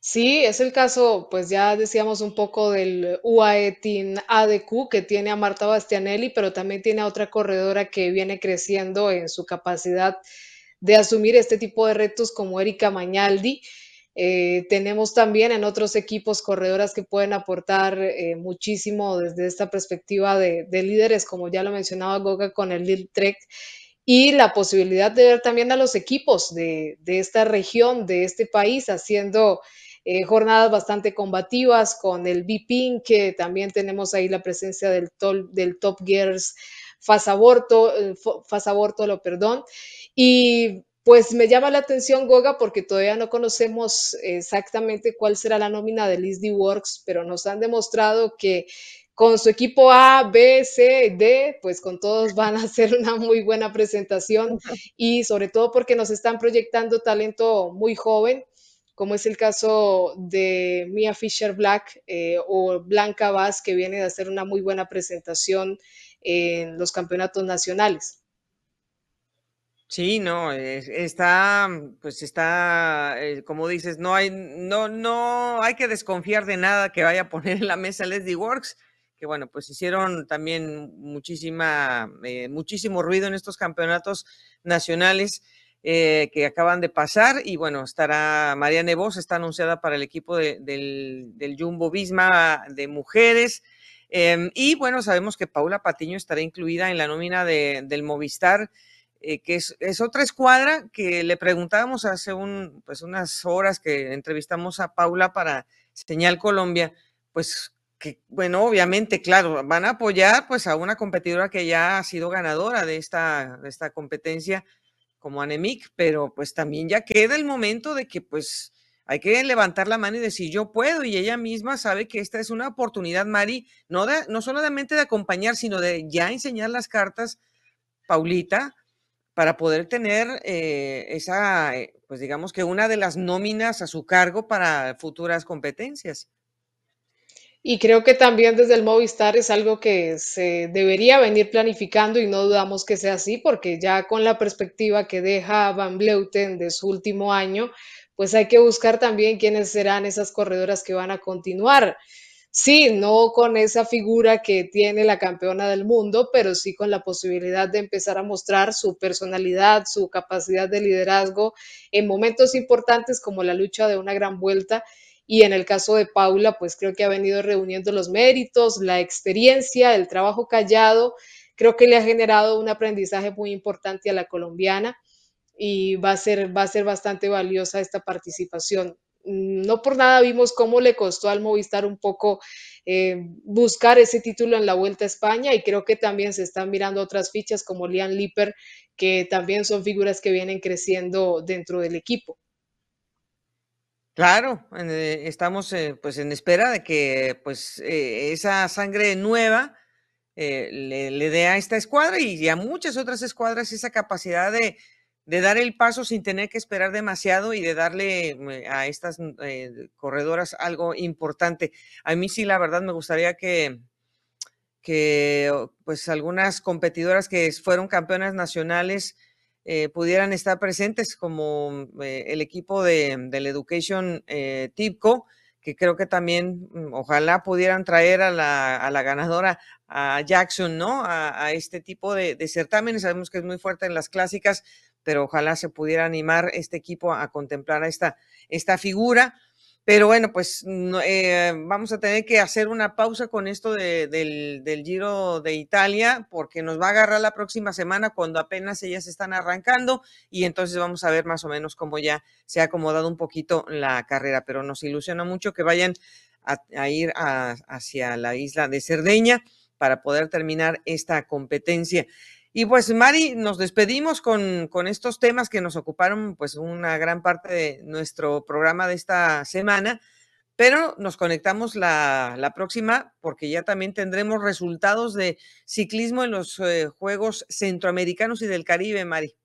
Speaker 3: Sí, es el caso, pues ya decíamos un poco del UAE Team ADQ que tiene a Marta Bastianelli, pero también tiene a otra corredora que viene creciendo en su capacidad de asumir este tipo de retos como Erika Mañaldi. Eh, tenemos también en otros equipos corredoras que pueden aportar eh, muchísimo desde esta perspectiva de, de, líderes, como ya lo mencionaba Goga con el Lil Trek, y la posibilidad de ver también a los equipos de esta región, de este país, haciendo eh, jornadas bastante combativas con el B-Pink, que también tenemos ahí la presencia del, tol, del Top Gears eh, Fasaborto, lo perdón. Y pues me llama la atención Goga porque todavía no conocemos exactamente cuál será la nómina de Liz D Works, pero nos han demostrado que con su equipo A, B, C, D, pues con todos van a hacer una muy buena presentación [LAUGHS] y sobre todo porque nos están proyectando talento muy joven como es el caso de Mia Fisher Black eh, o Blanca Vaz, que viene de hacer una muy buena presentación en los campeonatos nacionales.
Speaker 2: Sí, no, está, pues está, eh, como dices, no hay, no, no hay que desconfiar de nada que vaya a poner en la mesa Leslie Works, que bueno, pues hicieron también muchísima, eh, muchísimo ruido en estos campeonatos nacionales. Eh, que acaban de pasar. Y bueno, estará María Nevos, está anunciada para el equipo del, del, Jumbo Visma de mujeres. Em, y bueno, sabemos que Paula Patiño estará incluida en la nómina de, del Movistar. Eh, que es, es, otra escuadra que le preguntábamos hace un, pues unas horas que entrevistamos a Paula para Señal Colombia, pues que, bueno, obviamente, claro, van a apoyar pues a una competidora que ya ha sido ganadora de esta, de esta competencia, como Anemic, pero pues también ya queda el momento de que pues hay que levantar la mano y decir yo puedo y ella misma sabe que esta es una oportunidad, Mari, no, de, no solamente de acompañar, sino de ya enseñar las cartas, Paulita, para poder tener eh, esa, eh, pues digamos que una de las nóminas a su cargo para futuras competencias.
Speaker 3: Y creo que también desde el Movistar es algo que se debería venir planificando y no dudamos que sea así, porque ya con la perspectiva que deja Van Bleuten de su último año, pues hay que buscar también quiénes serán esas corredoras que van a continuar. Sí, no con esa figura que tiene la campeona del mundo, pero sí con la posibilidad de empezar a mostrar su personalidad, su capacidad de liderazgo en momentos importantes como la lucha de una gran vuelta y en el caso de Paula, pues creo que ha venido reuniendo los méritos, la experiencia, el trabajo callado. Creo que le ha generado un aprendizaje muy importante a la colombiana y va a ser, va a ser bastante valiosa esta participación. No por nada vimos cómo le costó al Movistar un poco eh, buscar ese título en la Vuelta a España y creo que también se están mirando otras fichas como Lian Lipper, que también son figuras que vienen creciendo dentro del equipo.
Speaker 2: Claro, eh, estamos eh, pues en espera de que pues eh, esa sangre nueva le, dé a esta escuadra y a muchas otras escuadras esa capacidad de, de, dar el paso sin tener que esperar demasiado y de darle a estas corredoras algo importante. A mí sí, la verdad, me gustaría que, que pues algunas competidoras que fueron campeonas nacionales eh, pudieran estar presentes como eh, el equipo de, del Education eh, TIPCO, que creo que también mm, ojalá pudieran traer a la, a la ganadora, a Jackson, ¿no? A, a este tipo de, de, certámenes. Sabemos que es muy fuerte en las clásicas, pero ojalá se pudiera animar este equipo a contemplar a esta, esta figura. Pero bueno, pues eh, vamos a tener que hacer una pausa con esto de, del, Giro de Italia, porque nos va a agarrar la próxima semana cuando apenas ellas están arrancando y entonces vamos a ver más o menos cómo ya se ha acomodado un poquito la carrera, pero nos ilusiona mucho que vayan a, a ir a, hacia la isla de Cerdeña para poder terminar esta competencia. Y pues Mari, nos despedimos con, con, estos temas que nos ocuparon pues una gran parte de nuestro programa de esta semana, pero nos conectamos la, la próxima porque ya también tendremos resultados de ciclismo en los eh, Juegos Centroamericanos y del Caribe, Mari.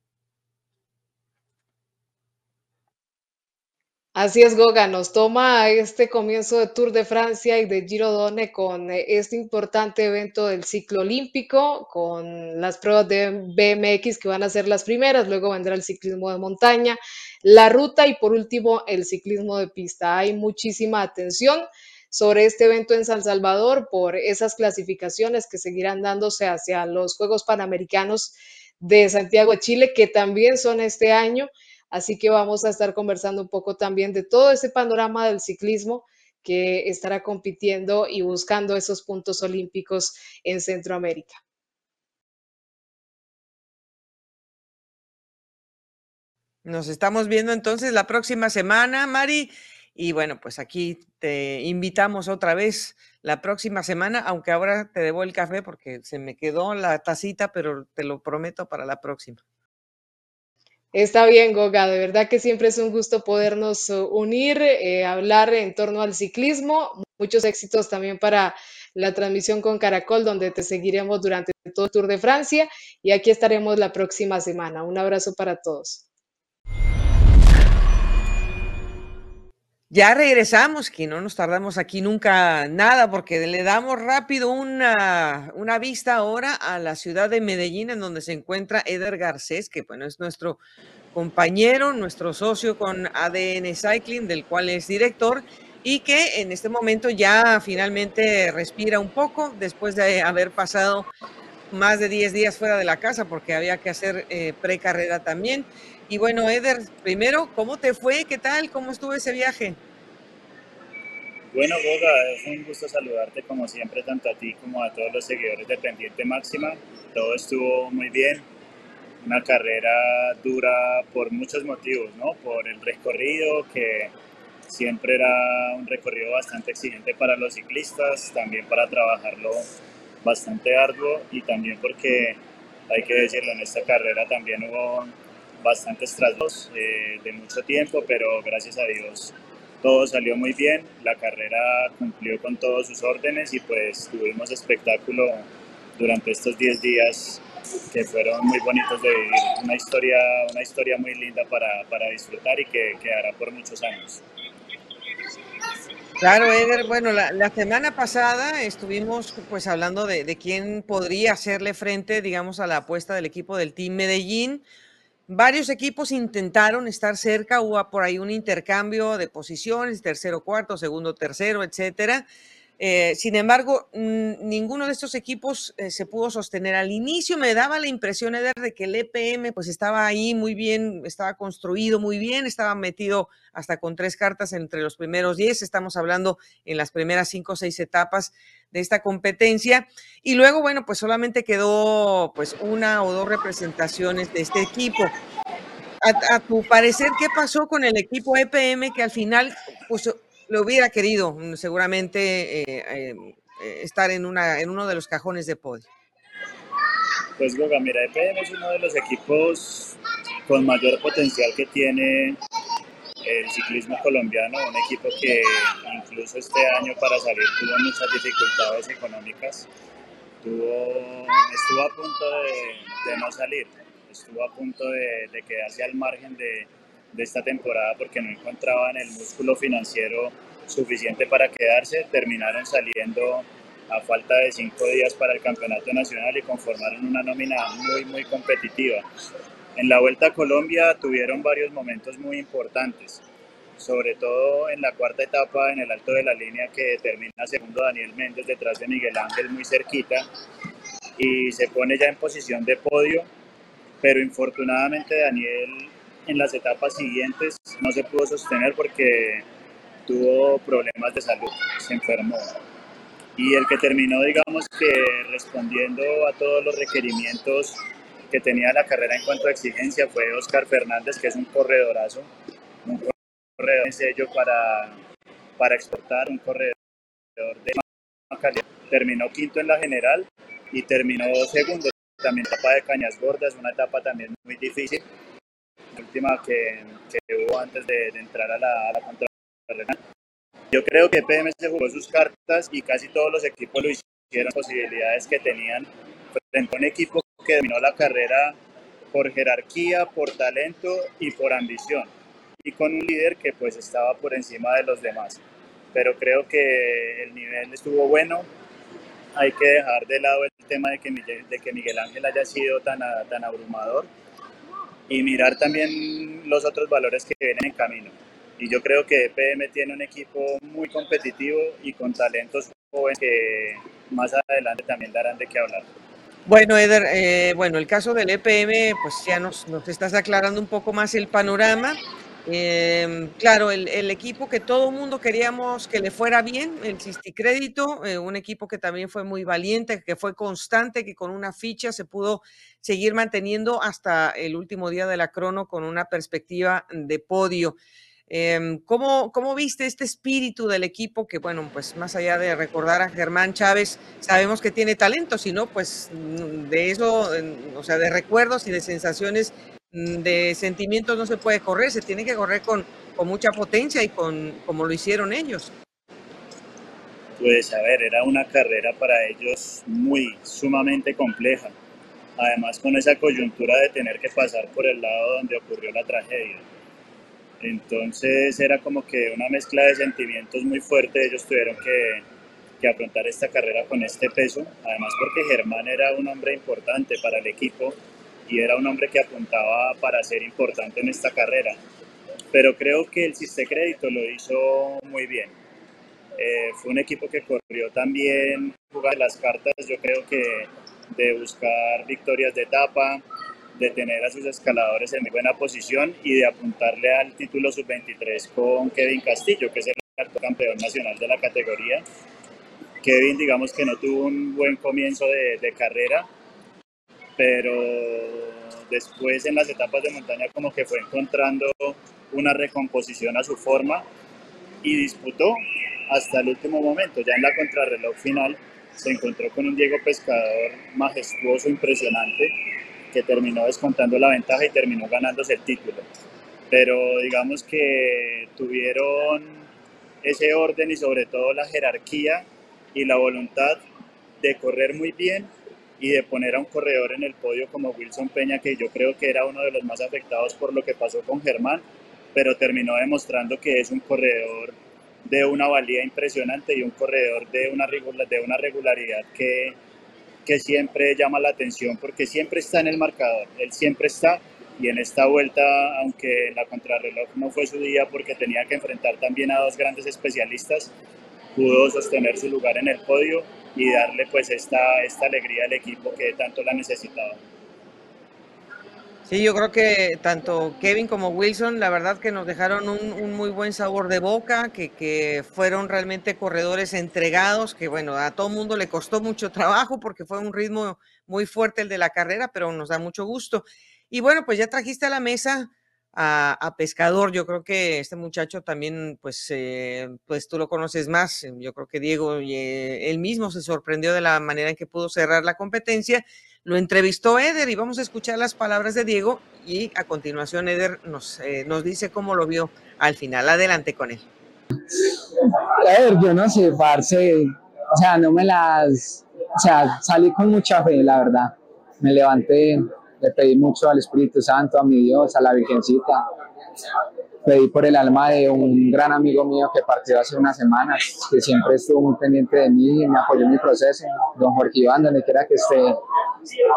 Speaker 3: Así es, Goga, nos toma este comienzo de Tour de Francia y de Giro Donne con eh, este importante evento del ciclo olímpico, con las pruebas de BMX que van a ser las primeras, luego vendrá el ciclismo de montaña, la ruta y por último el ciclismo de pista. Hay muchísima atención sobre este evento en San Salvador por esas clasificaciones que seguirán dándose hacia los Juegos Panamericanos de Santiago Chile, que también son este año Así que vamos a estar conversando un poco también de todo ese panorama del ciclismo que estará compitiendo y buscando esos puntos olímpicos en Centroamérica.
Speaker 2: Nos estamos viendo entonces la próxima semana, Mari. Y bueno, pues aquí te invitamos otra vez la próxima semana, aunque ahora te debo el café porque se me quedó la tacita, pero te lo prometo para la próxima.
Speaker 3: Está bien, Goga, de verdad que siempre es un gusto podernos uh, unir, eh, hablar en torno al ciclismo. Muchos éxitos también para la transmisión con Caracol, donde te seguiremos durante todo el Tour de Francia y aquí estaremos la próxima semana. Un abrazo para todos.
Speaker 2: Ya regresamos, que no nos tardamos aquí nunca nada, porque le damos rápido una, una, vista ahora a la ciudad de Medellín, en donde se encuentra Eder Garcés, que bueno, es nuestro compañero, nuestro socio con ADN Cycling, del cual es director, y que en este momento ya finalmente respira un poco después de haber pasado más de 10 días fuera de la casa, porque había que hacer eh, precarrera también. Y bueno, Eder, primero, ¿cómo te fue? ¿Qué tal? ¿Cómo estuvo ese viaje?
Speaker 4: Bueno, Boga, es un gusto saludarte como siempre, tanto a ti como a todos los seguidores de Pendiente Máxima. Todo estuvo muy bien. Una carrera dura por muchos motivos, ¿no? Por el recorrido, que siempre era un recorrido bastante exigente para los ciclistas, también para trabajarlo bastante arduo y también porque, hay que decirlo, en esta carrera también hubo bastantes traslados eh, de mucho tiempo, pero gracias a Dios todo salió muy bien, la carrera cumplió con todos sus órdenes y pues tuvimos espectáculo durante estos 10 días que fueron muy bonitos de vivir, una historia, una historia muy linda para, para disfrutar y que quedará por muchos años.
Speaker 2: Claro, Eder. Bueno, la, la, semana pasada estuvimos pues hablando de, de, quién podría hacerle frente, digamos, a la apuesta del equipo del Team Medellín. Varios equipos intentaron estar cerca, hubo por ahí un intercambio de posiciones, tercero, cuarto, segundo, tercero, etcétera. Eh, sin embargo, ninguno de estos equipos eh, se pudo sostener. Al inicio me daba la impresión de que el EPM pues estaba ahí muy bien, estaba construido muy bien, estaba metido hasta con tres cartas entre los primeros diez. Estamos hablando en las primeras cinco o seis etapas de esta competencia. Y luego, bueno, pues solamente quedó pues una o dos representaciones de este equipo. A, a, tu parecer, ¿qué pasó con el equipo EPM que al final pues, lo hubiera querido mm, seguramente eh, em, eh, estar en, una, en uno de los cajones de podio.
Speaker 4: Pues Goga, mira, EPM es uno de los equipos con mayor potencial que tiene el ciclismo colombiano, un equipo que incluso este año para salir tuvo muchas dificultades económicas, tuvo, estuvo a punto de, de no salir, estuvo a punto de, de quedarse al margen de, de esta temporada porque no encontraban el músculo financiero suficiente para quedarse, terminaron saliendo a falta de cinco días para el campeonato nacional y conformaron una nómina muy, muy competitiva. En la Vuelta a Colombia tuvieron varios momentos muy importantes, sobre todo en la cuarta etapa en el alto de la línea que termina segundo Daniel Méndez detrás de Miguel Ángel muy cerquita y se pone ya en posición de podio, pero infortunadamente Daniel en las etapas siguientes no se pudo sostener porque tuvo problemas de salud, se enfermó. Y el que terminó, digamos que respondiendo a todos los requerimientos que tenía la carrera en cuanto a exigencia fue Oscar Fernández, que es un corredorazo, un corredor sello para, para exportar, un corredor de calidad. Terminó quinto en la general y terminó segundo también etapa de Cañas Gordas, una etapa también muy difícil última que, que hubo antes de, de, entrar a la, a la. Yo creo que PM se jugó sus cartas y casi todos los equipos lo hicieron posibilidades que tenían frente a un equipo que dominó la carrera por jerarquía, por talento y por ambición. y con un líder que pues estaba por encima de los demás. Pero creo que el nivel estuvo bueno. Hay que dejar de lado el tema de que Miguel, de que Miguel Ángel haya sido tan, tan abrumador y mirar también los otros valores que vienen en camino. Y yo creo que EPM tiene un equipo muy competitivo y con talentos jóvenes que más adelante también darán de qué hablar.
Speaker 2: Bueno, Eder, eh, bueno, el caso del EPM, pues ya nos, nos estás aclarando un poco más el panorama. Eh, claro, el, el, equipo que todo el mundo queríamos que le fuera bien, el Cisticrédito, eh, un equipo que también fue muy valiente, que fue constante, que con una ficha se pudo seguir manteniendo hasta el último día de la crono con una perspectiva de podio. Eh, ¿cómo, ¿Cómo viste este espíritu del equipo que, bueno, pues más allá de recordar a Germán Chávez, sabemos que tiene talento, sino pues mm, de eso, o sea, de recuerdos y de sensaciones, mm, de sentimientos no se puede correr, se tiene que correr con, con mucha potencia y con como lo hicieron ellos?
Speaker 4: Pues a ver, era una carrera para ellos muy sumamente compleja. Además con esa coyuntura de tener que pasar por el lado donde ocurrió la tragedia entonces era como que una mezcla de sentimientos muy fuerte. Ellos tuvieron que, que, afrontar esta carrera con este peso. Además porque Germán era un hombre importante para el equipo y era un hombre que apuntaba para ser importante en esta carrera. Pero creo que el Ciste Crédito lo hizo muy bien. Eh, fue un equipo que corrió también, jugar las cartas, yo creo que de buscar victorias de etapa, de tener a sus escaladores en muy buena posición y de apuntarle al título sub-23 con Kevin Castillo, que es el campeón nacional de la categoría. Kevin, digamos que no tuvo un buen comienzo de, de carrera, pero después en las etapas de montaña como que fue encontrando una recomposición a su forma y disputó hasta el último momento. Ya en la contrarreloj final se encontró con un Diego Pescador majestuoso, impresionante, que terminó descontando la ventaja y terminó ganándose el título. Pero digamos que tuvieron ese orden y sobre todo la jerarquía y la voluntad de correr muy bien y de poner a un corredor en el podio como Wilson Peña, que yo creo que era uno de los más afectados por lo que pasó con Germán, pero terminó demostrando que es un corredor de una valía impresionante y un corredor de una, de una regularidad que, que siempre llama la atención porque siempre está en el marcador, él siempre está y en esta vuelta, aunque la contrarreloj no fue su día porque tenía que enfrentar también a dos grandes especialistas, pudo sostener su lugar en el podio y darle pues esta, esta alegría al equipo que tanto la necesitaba.
Speaker 2: Sí, yo creo que tanto Kevin como Wilson, la verdad que nos dejaron un, muy buen sabor de boca, que, fueron realmente corredores entregados, que bueno, a todo mundo le costó mucho [LAUGHS] trabajo porque fue un ritmo muy fuerte el de la carrera, pero nos da mucho gusto. Y bueno, pues ya trajiste a la mesa a, a Pescador, yo creo que este muchacho también, pues, eh, pues tú lo conoces más, yo creo que Diego, eh, él mismo se sorprendió de la manera en que pudo cerrar la competencia lo entrevistó Eder y vamos a escuchar las palabras de Diego y a continuación Eder nos, eh, nos dice cómo lo vio al final. Adelante con él.
Speaker 5: A ver, yo no sé, parce, o sea, no me las, o sea, salí con mucha fe, la verdad. Me levanté, le pedí mucho al Espíritu Santo, a mi Dios, a la Virgencita. Pedí por el alma de un gran amigo mío que partió hace unas semanas, que siempre estuvo muy pendiente de mí y me apoyó en mi proceso, don Jorge Iván, donde quiera que esté,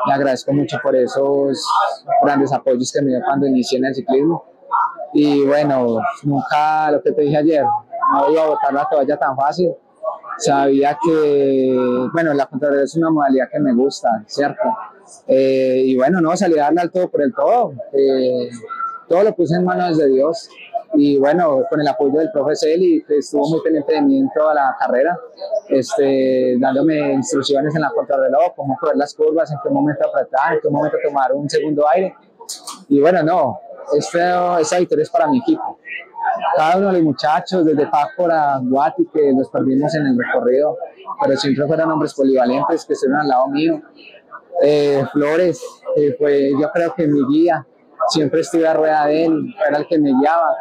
Speaker 5: le agradezco mucho por esos grandes apoyos que me dio cuando inicié en el ciclismo. Y bueno, nunca, lo que te dije ayer, no iba a botar la toalla tan fácil. Sabía que, bueno, la contrarreloj es una modalidad que me gusta, ¿cierto? Eh, y bueno, no, salí a darle al todo por el todo. Eh, todo lo puse en manos de Dios y bueno, con el apoyo del profe Celi, que estuvo muy pendiente de mí en toda la carrera, este, dándome instrucciones en la contrarreloj, cómo correr las curvas, en qué momento apretar, en qué momento tomar un segundo aire. Y bueno, no, este, esa victoria es para mi equipo. Cada uno de los muchachos, desde Paco a Guati, que los perdimos en el recorrido, pero siempre fueron hombres polivalentes que estuvieron al lado mío. Eh, Flores, que fue yo creo que mi guía, siempre estuve a rueda de él, era el que me guiaba.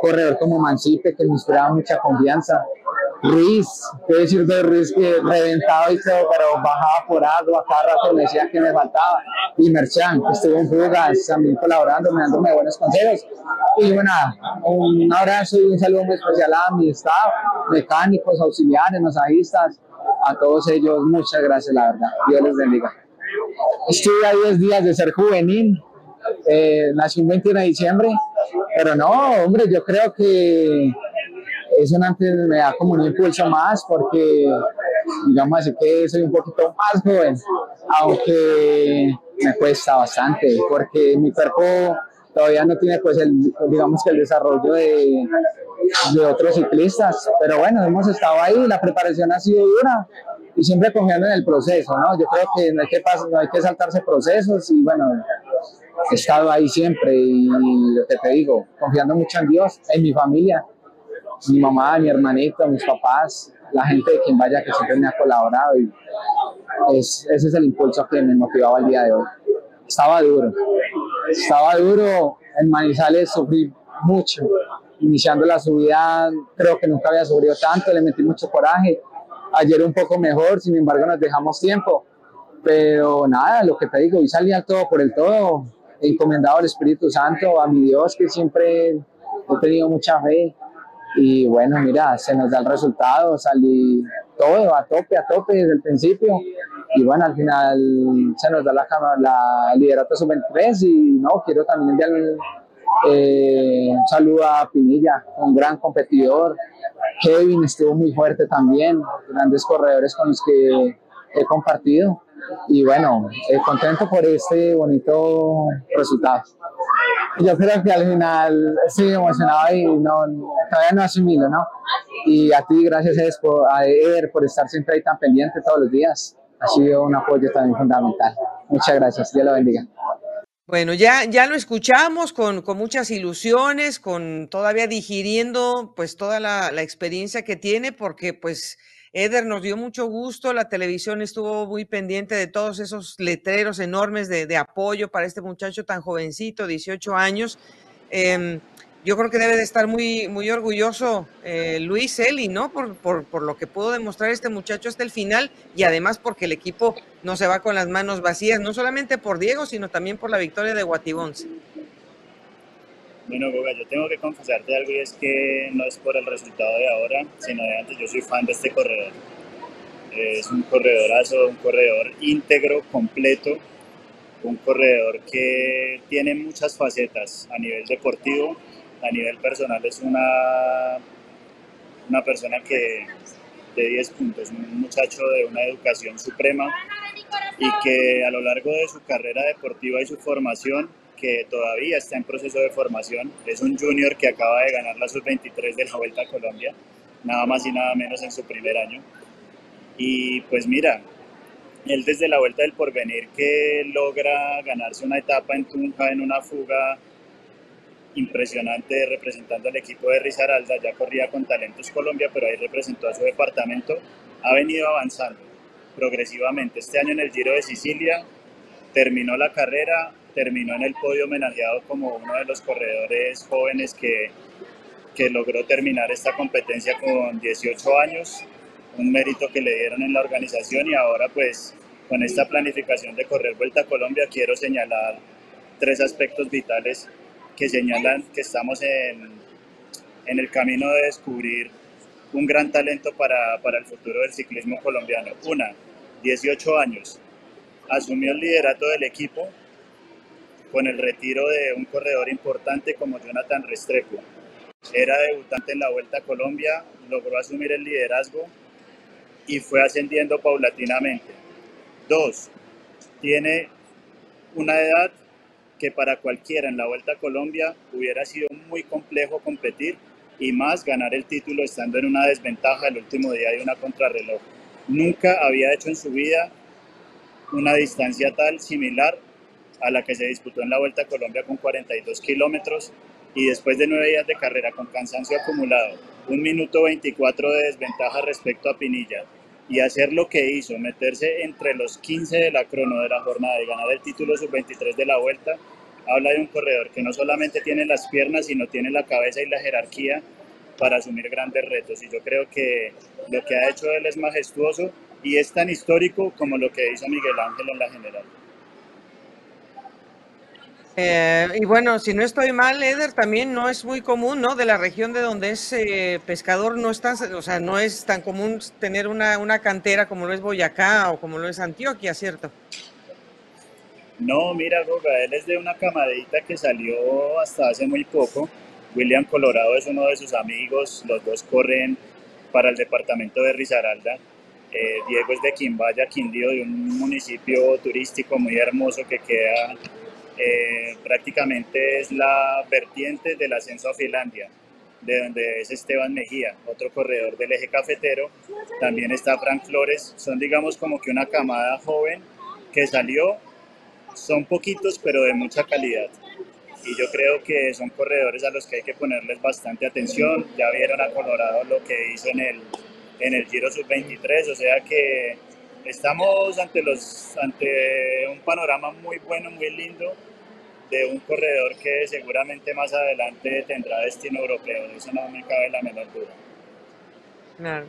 Speaker 5: Corredor como Mancipe, que me inspiraba mucha confianza. Ruiz, qué decir de Ruiz que reventado y todo, pero bajaba por agua, cada rato me decía que me faltaba. Y Merchan, que estuvo en fugas, también colaborando, me dándome buenos consejos. Y bueno, un abrazo y un saludo muy especial a mi staff, mecánicos, auxiliares, masajistas, a todos ellos, muchas gracias, la verdad. Dios les bendiga. Estuve a 10 días de ser juvenil, eh, nací el 21 de diciembre, pero no, hombre, yo creo que eso antes me da como un impulso más porque, digamos así que soy un poquito más joven, aunque me cuesta bastante porque mi cuerpo todavía no tiene pues el, digamos que el desarrollo de, de otros ciclistas, pero bueno, hemos estado ahí, la preparación ha sido dura y siempre confiando en el proceso, ¿no? Yo creo que no hay que, no hay que saltarse procesos y bueno, he estado ahí siempre y lo que te digo, confiando mucho en Dios, en mi familia, mi mamá, mi hermanito, mis papás, la gente de quien vaya que siempre me ha colaborado y es, ese es el impulso que me motivaba el día de hoy. Estaba duro, estaba duro, en Manizales sufrí mucho, iniciando la subida creo que nunca había sufrido tanto, le metí mucho coraje, ayer un poco mejor, sin embargo nos dejamos tiempo, pero nada, lo que te digo, hoy salí al todo por el todo, encomendado al Espíritu Santo, a mi Dios que siempre he tenido mucha fe, y bueno, mira, se nos da el resultado, salí todo a tope, a tope desde el principio. Y bueno, al final se nos da la, la liderato sub-23 y no, quiero también enviar eh, un saludo a Pinilla, un gran competidor. Kevin estuvo muy fuerte también, grandes corredores con los que he compartido. Y bueno, eh, contento por este bonito resultado yo creo que al final estoy emocionado y no, todavía no asimilo, ¿no? Y a ti, gracias a Eder por estar siempre ahí tan pendiente todos los días. Ha sido un apoyo también fundamental. Muchas gracias. Dios lo bendiga.
Speaker 2: Bueno, ya, ya lo escuchamos con, con muchas ilusiones, con todavía digiriendo pues toda la, la experiencia que tiene, porque pues Eder, nos dio mucho gusto, la televisión estuvo muy pendiente de todos esos letreros enormes de, apoyo para este muchacho tan jovencito, 18 años. Em, yo creo que debe de estar muy, muy orgulloso eh, Luis Eli, ¿no? Por, por, lo que pudo demostrar este muchacho hasta el final y además porque el equipo no se va con las manos vacías, no solamente por Diego, sino también por la victoria de Guatibonce.
Speaker 4: Bueno, Goga, yo tengo que confesarte algo y es que no es por el resultado de ahora, sino de antes. Yo soy fan de este corredor. Es un corredorazo, un corredor íntegro, completo, un corredor que tiene muchas facetas a nivel deportivo, a nivel personal es una, una persona que de 10 puntos, un muchacho de una educación suprema y que a lo largo de su carrera deportiva y su formación que todavía está en proceso de formación. Es un junior que acaba de ganar la sub-23 de la Vuelta a Colombia, nada más y nada menos en su primer año. Y pues mira, él desde la Vuelta del Porvenir que logra ganarse una etapa en Tunja en una fuga impresionante representando al equipo de Risaralda, ya corría con Talentos Colombia, pero ahí representó a su departamento, ha venido avanzando progresivamente. Este año en el Giro de Sicilia terminó la carrera, terminó en el podio homenajeado como uno de los corredores jóvenes que, que logró terminar esta competencia con 18 años, un mérito que le dieron en la organización y ahora pues con esta planificación de correr Vuelta a Colombia quiero señalar tres aspectos vitales que señalan que estamos en, en el camino de descubrir un gran talento para, para el futuro del ciclismo colombiano. Una, 18 años, asumió el liderato del equipo con el retiro de un corredor importante como Jonathan Restrepo. Era debutante en la Vuelta a Colombia, logró asumir el liderazgo y fue ascendiendo paulatinamente. Dos, tiene una edad que para cualquiera en la Vuelta a Colombia hubiera sido muy complejo competir y más ganar el título estando en una desventaja el último día de una contrarreloj. Nunca había hecho en su vida una distancia tal similar a la que se disputó en la Vuelta a Colombia con 42 kilómetros y después de nueve días de carrera con cansancio acumulado, un minuto 24 de desventaja respecto a Pinilla y hacer lo que hizo, meterse entre los 15 de la crono de la jornada y ganar el título sub-23 de la Vuelta, habla de un corredor que no solamente tiene las piernas, sino tiene la cabeza y la jerarquía para asumir grandes retos. Y yo creo que lo que ha hecho él es majestuoso y es tan histórico como lo que hizo Miguel Ángel en la general.
Speaker 2: Eh, y bueno, si no estoy mal, Eder, también no es muy común, ¿no? De la región de donde es eh, pescador, no es tan, o sea, no es tan común tener una, una cantera como lo es Boyacá o como lo es Antioquia, ¿cierto?
Speaker 4: No, mira, Goga, él es de una camadita que salió hasta hace muy poco. William Colorado es uno de sus amigos, los dos corren para el departamento de Risaralda. Eh, Diego es de Quimbaya, Quindío, de un municipio turístico muy hermoso que queda eh, prácticamente es la vertiente del ascenso a Finlandia, de donde es Esteban Mejía, otro corredor del eje cafetero. También está Frank Flores, son digamos como que una camada joven que salió, son poquitos pero de mucha calidad. Y yo creo que son corredores a los que hay que ponerles bastante atención. Ya vieron a Colorado lo que hizo en el, en el Giro Sub-23, o sea que estamos ante, los, ante un panorama muy bueno, muy lindo de un corredor que seguramente más adelante tendrá destino europeo, eso no me cabe la menor duda.
Speaker 2: Claro.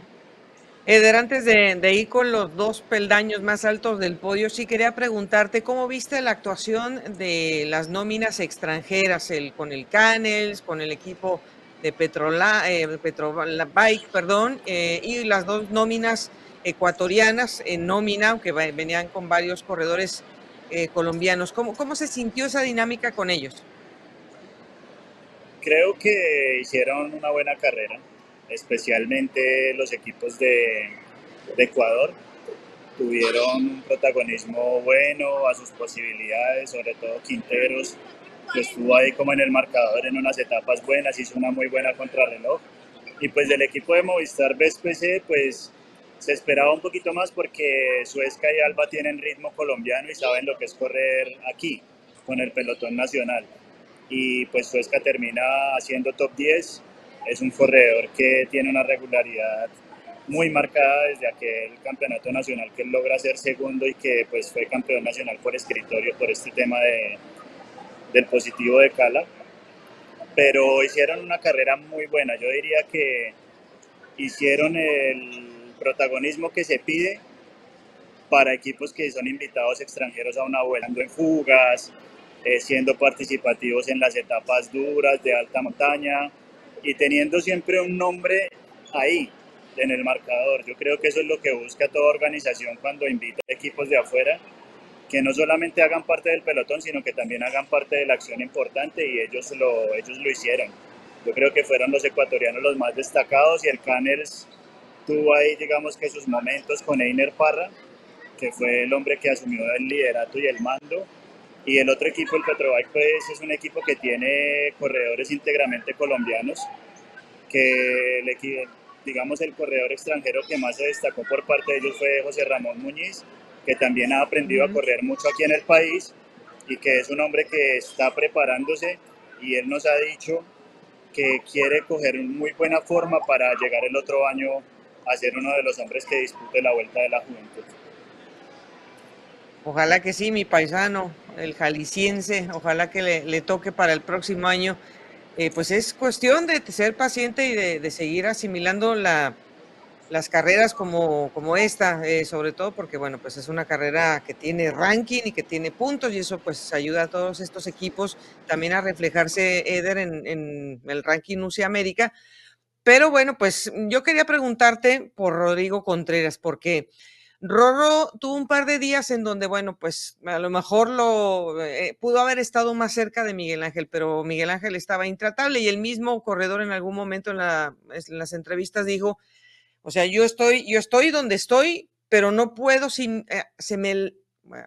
Speaker 2: Eder, antes de, ir con los dos peldaños más altos del podio, sí quería preguntarte cómo viste la actuación de las nóminas extranjeras, el, con el Canels, con el equipo de Petrola, eh, Bike, perdón, eh, y las dos nóminas ecuatorianas en nómina, aunque venían con varios corredores eh, colombianos. ¿Cómo, ¿Cómo se sintió esa dinámica con ellos?
Speaker 4: Creo que hicieron una buena carrera, especialmente los equipos de, de Ecuador. Tuvieron un protagonismo bueno a sus posibilidades, sobre todo Quinteros, que estuvo ahí como en el marcador en unas etapas buenas, hizo una muy buena contrarreloj. Y pues del equipo de Movistar BSPC, pues se esperaba un poquito más porque Suezca y Alba tienen ritmo colombiano y saben lo que es correr aquí con el pelotón nacional. Y pues Suezca termina haciendo top 10. Es un corredor que tiene una regularidad muy marcada desde aquel campeonato nacional que él logra ser segundo y que pues fue campeón nacional por escritorio por este tema de, del positivo de Cala. Pero hicieron una carrera muy buena. Yo diría que hicieron el protagonismo que se pide para equipos que son invitados extranjeros a una vuelta, en fugas, eh, siendo participativos en las etapas duras de alta montaña y teniendo siempre un nombre ahí en el marcador. Yo creo que eso es lo que busca toda organización cuando invita equipos de afuera, que no solamente hagan parte del pelotón, sino que también hagan parte de la acción importante y ellos lo, ellos lo hicieron. Yo creo que fueron los ecuatorianos los más destacados y el Caners tuvo ahí, digamos que sus momentos con Einer Parra, que fue el hombre que asumió el liderato y el mando. Y el otro equipo, el Petrobike, pues es un equipo que tiene corredores íntegramente colombianos, que el, digamos el corredor extranjero que más se destacó por parte de ellos fue José Ramón Muñiz, que también ha aprendido a correr mucho aquí en el país y que es un hombre que está preparándose y él nos ha dicho que quiere coger muy buena forma para llegar el otro año a ser uno de los hombres que dispute la vuelta de la juventud.
Speaker 2: Ojalá que sí, mi paisano, el jalisciense, ojalá que le, toque para el próximo año. Eh, pues es cuestión de ser paciente y de, seguir asimilando la, las carreras como, como esta, eh, sobre todo porque, bueno, pues es una carrera que tiene ranking y que tiene puntos y eso pues ayuda a todos estos equipos también a reflejarse, Eder, en, en el ranking UCI América, pero bueno, pues mm, yo quería preguntarte por Rodrigo Contreras, porque Rorro tuvo un par de días en donde, bueno, pues a lo mejor lo eh, pudo haber estado más cerca de Miguel Ángel, pero Miguel Ángel estaba intratable y el mismo corredor en algún momento en, las entrevistas dijo, o sea, yo estoy, yo estoy donde estoy, pero no puedo sin, eh, me,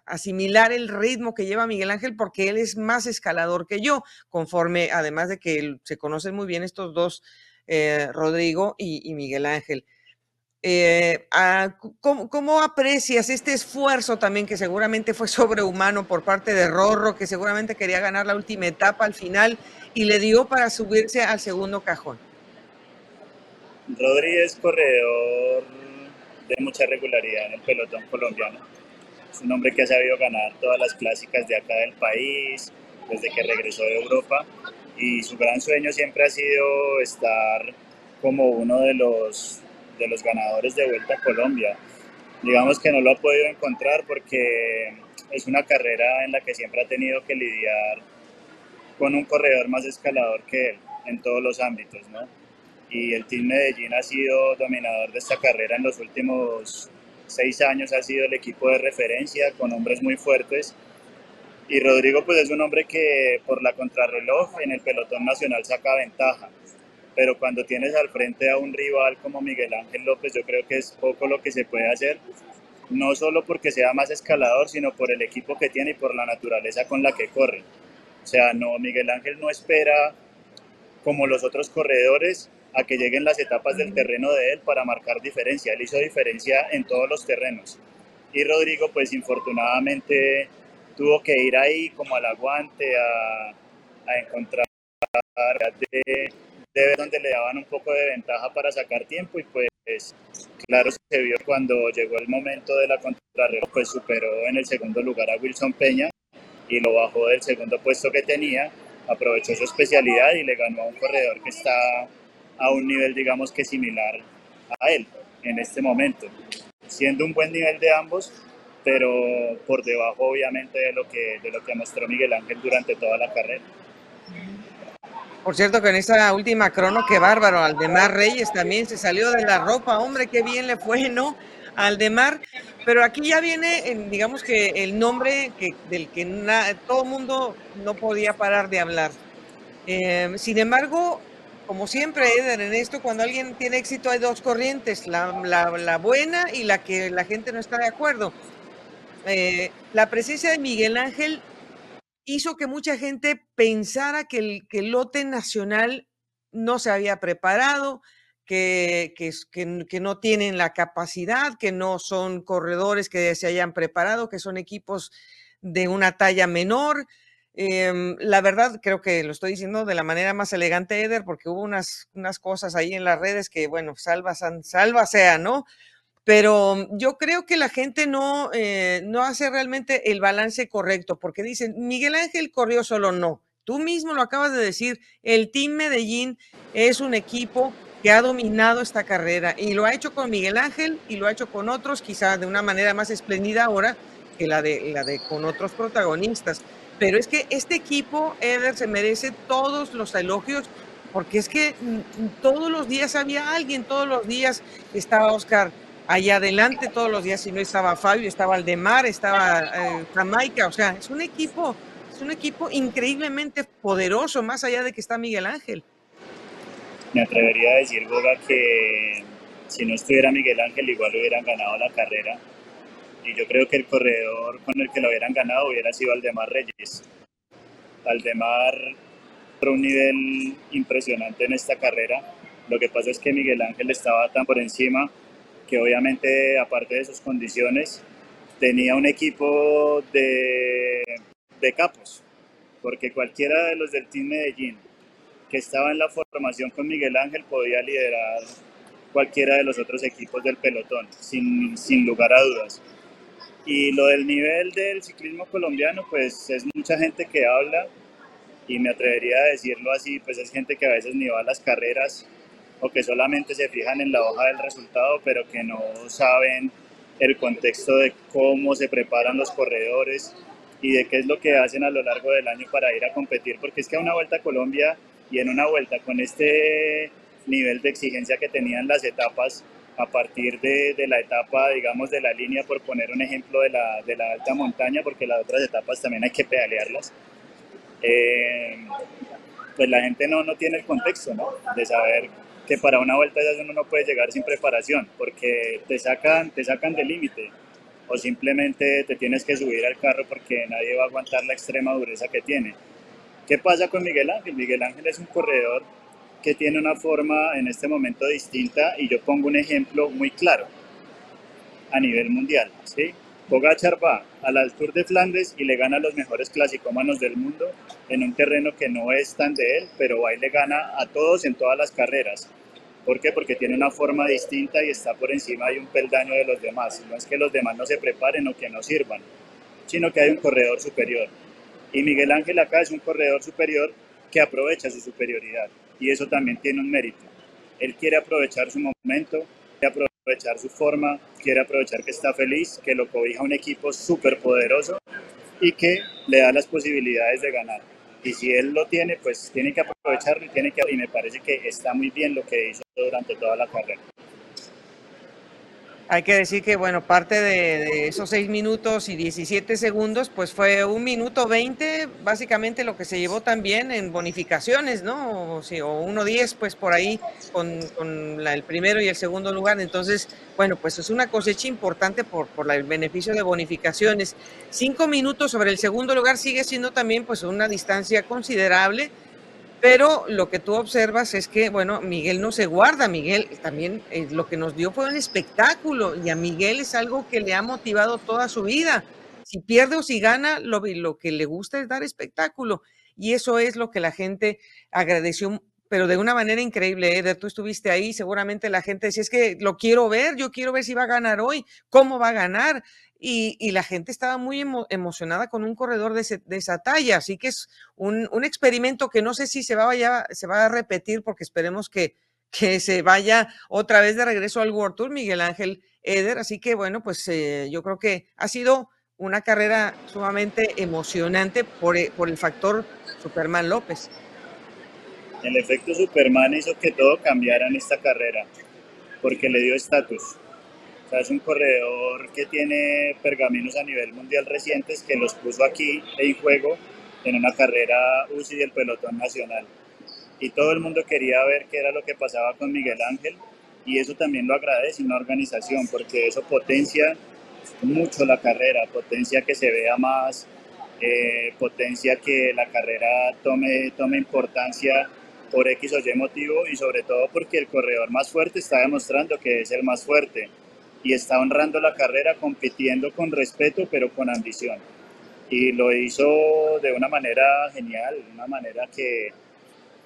Speaker 2: asimilar el ritmo que lleva Miguel Ángel porque él es más escalador que yo, conforme, además de que se conocen muy bien estos dos eh, Rodrigo y, Miguel Ángel. Eh, ah, ¿cómo, aprecias este esfuerzo también que seguramente fue [LAUGHS] sobrehumano por parte de Rorro, que seguramente quería ganar la última etapa al final y le dio para subirse al segundo cajón?
Speaker 4: Rodríguez corredor de mucha regularidad en el pelotón colombiano. Es un hombre que ha sabido ganar todas las clásicas de acá del país, desde que regresó de Europa y su gran sueño siempre ha sido estar como uno de los, de los ganadores de Vuelta a Colombia. Digamos que no lo ha podido encontrar porque es una carrera en la que siempre ha tenido que lidiar con un corredor más escalador que él en todos los ámbitos, ¿no? Y el Team Medellín ha sido dominador de esta carrera en los últimos seis años, ha sido el equipo de referencia con hombres muy fuertes. Y Rodrigo pues es un hombre que por la contrarreloj en el pelotón nacional saca ventaja. Pero cuando tienes al frente a un rival como Miguel Ángel López, yo creo que es poco lo que se puede hacer no solo porque sea más escalador, sino por el equipo que tiene y por la naturaleza con la que corre. O sea, no, Miguel Ángel no espera como los otros corredores a que lleguen las etapas del terreno de él para marcar diferencia. Él hizo diferencia en todos los terrenos. Y Rodrigo, pues infortunadamente tuvo que ir ahí como al aguante, a, a encontrar de, de ver donde le daban un poco de ventaja para sacar tiempo y pues claro se vio cuando llegó el momento de la contrarreloj, pues superó en el segundo lugar a Wilson Peña y lo bajó del segundo puesto que tenía, aprovechó su especialidad y le ganó a un corredor que está a un nivel, digamos que similar a él en este momento, siendo un buen nivel de ambos, pero por debajo obviamente de lo que, de lo que mostró Miguel Ángel durante toda la carrera.
Speaker 2: Por cierto que en esa última crono, qué bárbaro, Aldemar Reyes también se salió de la ropa, hombre, qué bien le fue, ¿no? Aldemar, pero aquí ya viene, digamos que el nombre que, del que todo el mundo no podía parar de hablar. Em, sin embargo, como siempre, Eder, en esto, cuando alguien tiene éxito hay dos corrientes, la, la, buena y la que la gente no está de acuerdo. Eh, la presencia de Miguel Ángel hizo que mucha gente pensara que el, lote nacional no se había preparado, que, no tienen la capacidad, que no son corredores que se hayan preparado, que son equipos de una talla menor. Em, la verdad, creo que lo estoy diciendo de la manera más elegante, Eder, porque hubo unas, cosas ahí en las redes que, bueno, salva, salva sea, ¿no? Pero yo creo que la gente no, eh, no hace realmente el balance correcto, porque dicen, Miguel Ángel corrió solo, no. Tú mismo lo acabas de decir, el Team Medellín es un equipo que ha dominado esta carrera y lo ha hecho con Miguel Ángel y lo ha hecho con otros, quizás de una manera más espléndida ahora que la de, la de con otros protagonistas. Pero es que este equipo, Eder, se merece todos los elogios porque es que mm, todos los días había alguien, todos los días estaba Oscar allá adelante todos los días, si no estaba Fabio, estaba Aldemar, estaba eh, Jamaica, o sea, es un equipo, es un equipo increíblemente poderoso, más allá de que está Miguel Ángel.
Speaker 4: Me atrevería a decir, Boga, que si no estuviera Miguel Ángel, igual hubieran ganado la carrera. Y yo creo que el corredor con el que lo hubieran ganado hubiera sido Aldemar Reyes. Aldemar por un nivel impresionante en esta carrera. Lo que pasa es que Miguel Ángel estaba tan por encima que obviamente aparte de sus condiciones tenía un equipo de, de capos, porque cualquiera de los del Team Medellín que estaba en la formación con Miguel Ángel podía liderar cualquiera de los otros equipos del pelotón, sin, sin lugar a dudas. Y lo del nivel del ciclismo colombiano, pues es mucha gente que habla y me atrevería a decirlo así, pues es gente que a veces ni va a las carreras o que solamente se fijan en la hoja del resultado, pero que no saben el contexto de cómo se preparan los corredores y de qué es lo que hacen a lo largo del año para ir a competir, porque es que a una vuelta a Colombia y en una vuelta con este nivel de exigencia que tenían las etapas, a partir de, de, la etapa, digamos, de la línea, por poner un ejemplo de la, de la alta montaña, porque las otras etapas también hay que pedalearlas, eh, pues la gente no, no tiene el contexto, ¿no? De saber que para una vuelta ya uno no puede llegar sin preparación, porque te sacan, te sacan del límite o simplemente te tienes que subir al carro porque nadie va a aguantar la extrema dureza que tiene. ¿Qué pasa con Miguel Ángel? Miguel Ángel es un corredor que tiene una forma en este momento distinta y yo pongo un ejemplo muy claro a nivel mundial. ¿sí? Pogachar va a la Tour de Flandes y le gana a los mejores clasicómanos del mundo en un terreno que no es tan de él, pero va le gana a todos en todas las carreras. ¿Por qué? Porque tiene una forma distinta y está por encima de un peldaño de los demás. No es que los demás no se preparen o que no sirvan, sino que hay un corredor superior. Y Miguel Ángel acá es un corredor superior que aprovecha su superioridad y eso también tiene un mérito. Él quiere aprovechar su momento, aprovechar su forma, quiere aprovechar que está feliz, que lo cobija un equipo súper poderoso y que le da las posibilidades de ganar. Y si él lo tiene, pues tiene que aprovecharlo y, tiene que, y me parece que está muy bien lo que hizo durante toda la carrera.
Speaker 2: Hay que decir que, bueno, parte de, esos 6 minutos y 17 segundos, pues fue un minuto 20, básicamente lo que se llevó también en bonificaciones, ¿no? O, sí, o 1.10, pues por ahí con, con el primero y el segundo lugar. Entonces, bueno, pues es una cosecha importante por, por el beneficio de bonificaciones. Cinco minutos sobre el segundo lugar sigue siendo también, pues, una distancia considerable pero lo que tú observas es que, bueno, Miguel no se guarda, Miguel también eh, lo que nos dio fue un espectáculo y a Miguel es algo que le ha motivado toda su vida. Si pierde o si gana, lo, lo que le gusta es dar espectáculo. Y eso es lo que la gente agradeció pero de una manera increíble, Eder, tú estuviste ahí, seguramente la gente decía, es que lo quiero ver, yo quiero ver si va a ganar hoy, cómo va a ganar, y, la gente estaba muy emocionada con un corredor de, esa talla. Así que es un, experimento que no sé si se va, a, se va a repetir porque esperemos que, [LAUGHS] que se vaya otra vez de regreso al World Tour, Miguel Ángel Eder. Así que bueno, pues eh, yo creo que ha sido una carrera sumamente emocionante por, eh, por el factor Superman López.
Speaker 4: El efecto Superman hizo que todo cambiara en esta carrera, porque le dio estatus o sea, es un corredor que tiene pergaminos a nivel mundial recientes que los puso aquí en juego en una carrera UCI del pelotón nacional. Y todo el mundo quería ver qué era lo que pasaba con Miguel Ángel y eso también lo agradece una organización porque eso potencia mucho la carrera, potencia que se vea más, eh, potencia que la carrera tome, tome importancia por X o Y motivo y sobre todo porque el corredor más fuerte está demostrando que es el más fuerte y está honrando la carrera compitiendo con respeto pero con ambición. Y lo hizo de una manera genial, una manera que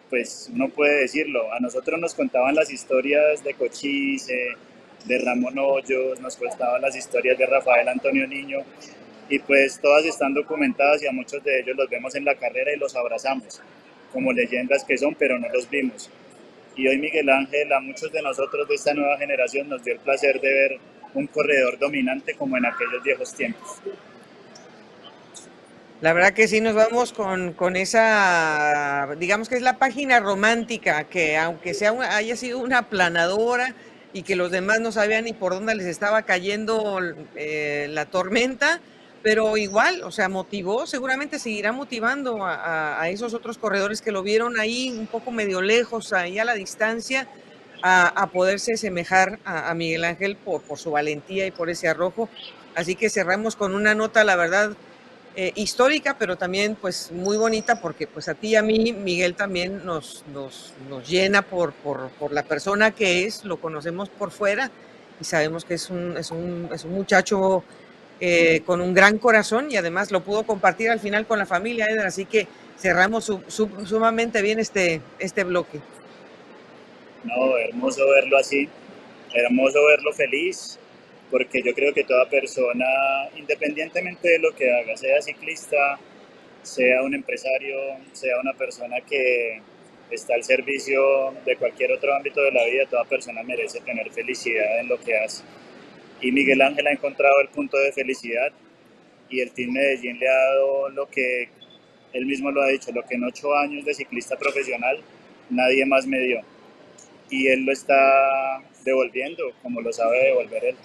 Speaker 4: pues uno puede decirlo. A nosotros nos contaban las historias de Cochise, de Ramón Hoyos, nos contaban las historias de Rafael Antonio Niño y pues todas están documentadas y a muchos de ellos los vemos en la carrera y los abrazamos como leyendas que son, pero no los vimos y hoy Miguel Ángel a muchos de nosotros de esta nueva generación nos dio el placer de ver un corredor dominante como en aquellos viejos tiempos.
Speaker 2: La verdad que sí nos vamos con, con, esa, digamos que es la página romántica, que aunque sea haya sido una planadora y que los demás no sabían ni por dónde les estaba cayendo eh, la tormenta, pero igual, o sea, motivó, seguramente seguirá motivando a, esos otros corredores que lo vieron ahí un poco medio lejos, ahí a la distancia, a, poderse semejar a, Miguel Ángel por, por, su valentía y por ese arrojo. Así que cerramos con una nota, la verdad, eh, histórica, pero también pues muy bonita, porque pues a ti y a mí, Miguel también nos, nos, nos llena por, por, por, la persona que es, lo conocemos por fuera y sabemos que es un, es un, es un muchacho eh, con un gran corazón y además lo pudo compartir al final con la familia, Eder, así que cerramos sumamente bien este, este bloque.
Speaker 4: No, hermoso verlo así, hermoso verlo feliz, porque yo creo que toda persona, independientemente de lo que haga, sea ciclista, sea un empresario, sea una persona que está al servicio de cualquier otro ámbito de la vida, toda persona merece tener felicidad en lo que hace y Miguel Ángel ha encontrado el punto de felicidad y el Team Medellín le ha dado lo que él mismo lo ha dicho, lo que en ocho años de ciclista profesional nadie más me dio. Y él lo está devolviendo como lo sabe devolver él,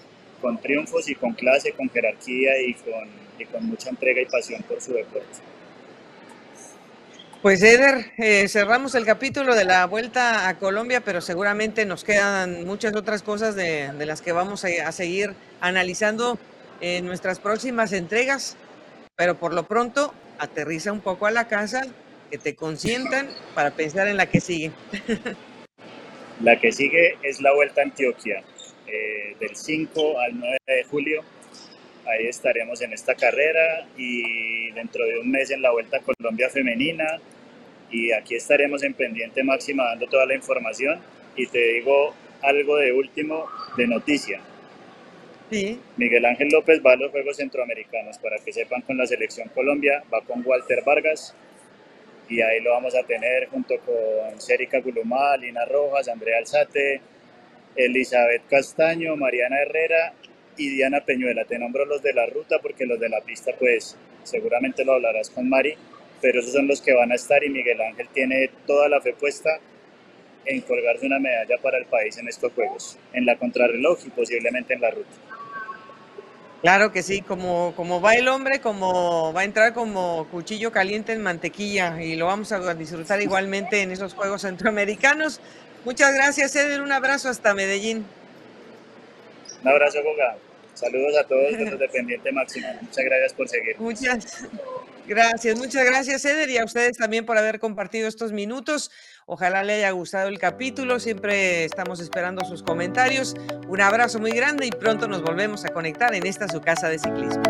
Speaker 4: con triunfos y con clase, con jerarquía y con, y con mucha entrega y pasión por su deporte.
Speaker 2: Pues Eder, eh, cerramos el capítulo de la vuelta a Colombia, pero seguramente nos quedan muchas otras cosas de, las que vamos a, seguir analizando en nuestras próximas entregas. Pero por lo pronto, aterriza un poco a la casa, que te consientan para pensar en la que sigue. [LAUGHS]
Speaker 4: La que sigue es la Vuelta a Antioquia, eh, del 5 al 9 de julio. Ahí estaremos en esta carrera y dentro de un mes en la Vuelta a Colombia Femenina, y aquí estaremos en pendiente máxima dando toda la información y te digo algo de último de noticia.
Speaker 2: Sí.
Speaker 4: Miguel Ángel López va a los Juegos Centroamericanos, para que sepan con la selección Colombia, va con Walter Vargas y ahí lo vamos a tener junto con Sherika Gulumá, Lina Rojas, Andrea Alzate, Elizabeth Castaño, Mariana Herrera y Diana Peñuela. Te nombro los de la ruta porque los de la pista pues seguramente lo hablarás con Mari, pero esos son los que van a estar y Miguel Ángel tiene toda la fe puesta en colgarse una medalla para el país en estos Juegos, en la contrarreloj y posiblemente en la ruta.
Speaker 2: Claro que sí, como, como va el hombre, como va a entrar como cuchillo caliente en mantequilla y lo vamos a disfrutar igualmente en esos Juegos Centroamericanos. Muchas gracias, Eder. Un abrazo hasta Medellín.
Speaker 4: Un abrazo, Goga. Saludos a todos los dependientes máximos. Muchas gracias por seguir.
Speaker 2: Muchas gracias, muchas gracias, Eder, y a ustedes también por haber compartido estos minutos. Ojalá le haya gustado el capítulo. Siempre estamos esperando sus comentarios. Un abrazo muy grande y pronto nos volvemos a conectar en esta su casa de ciclismo.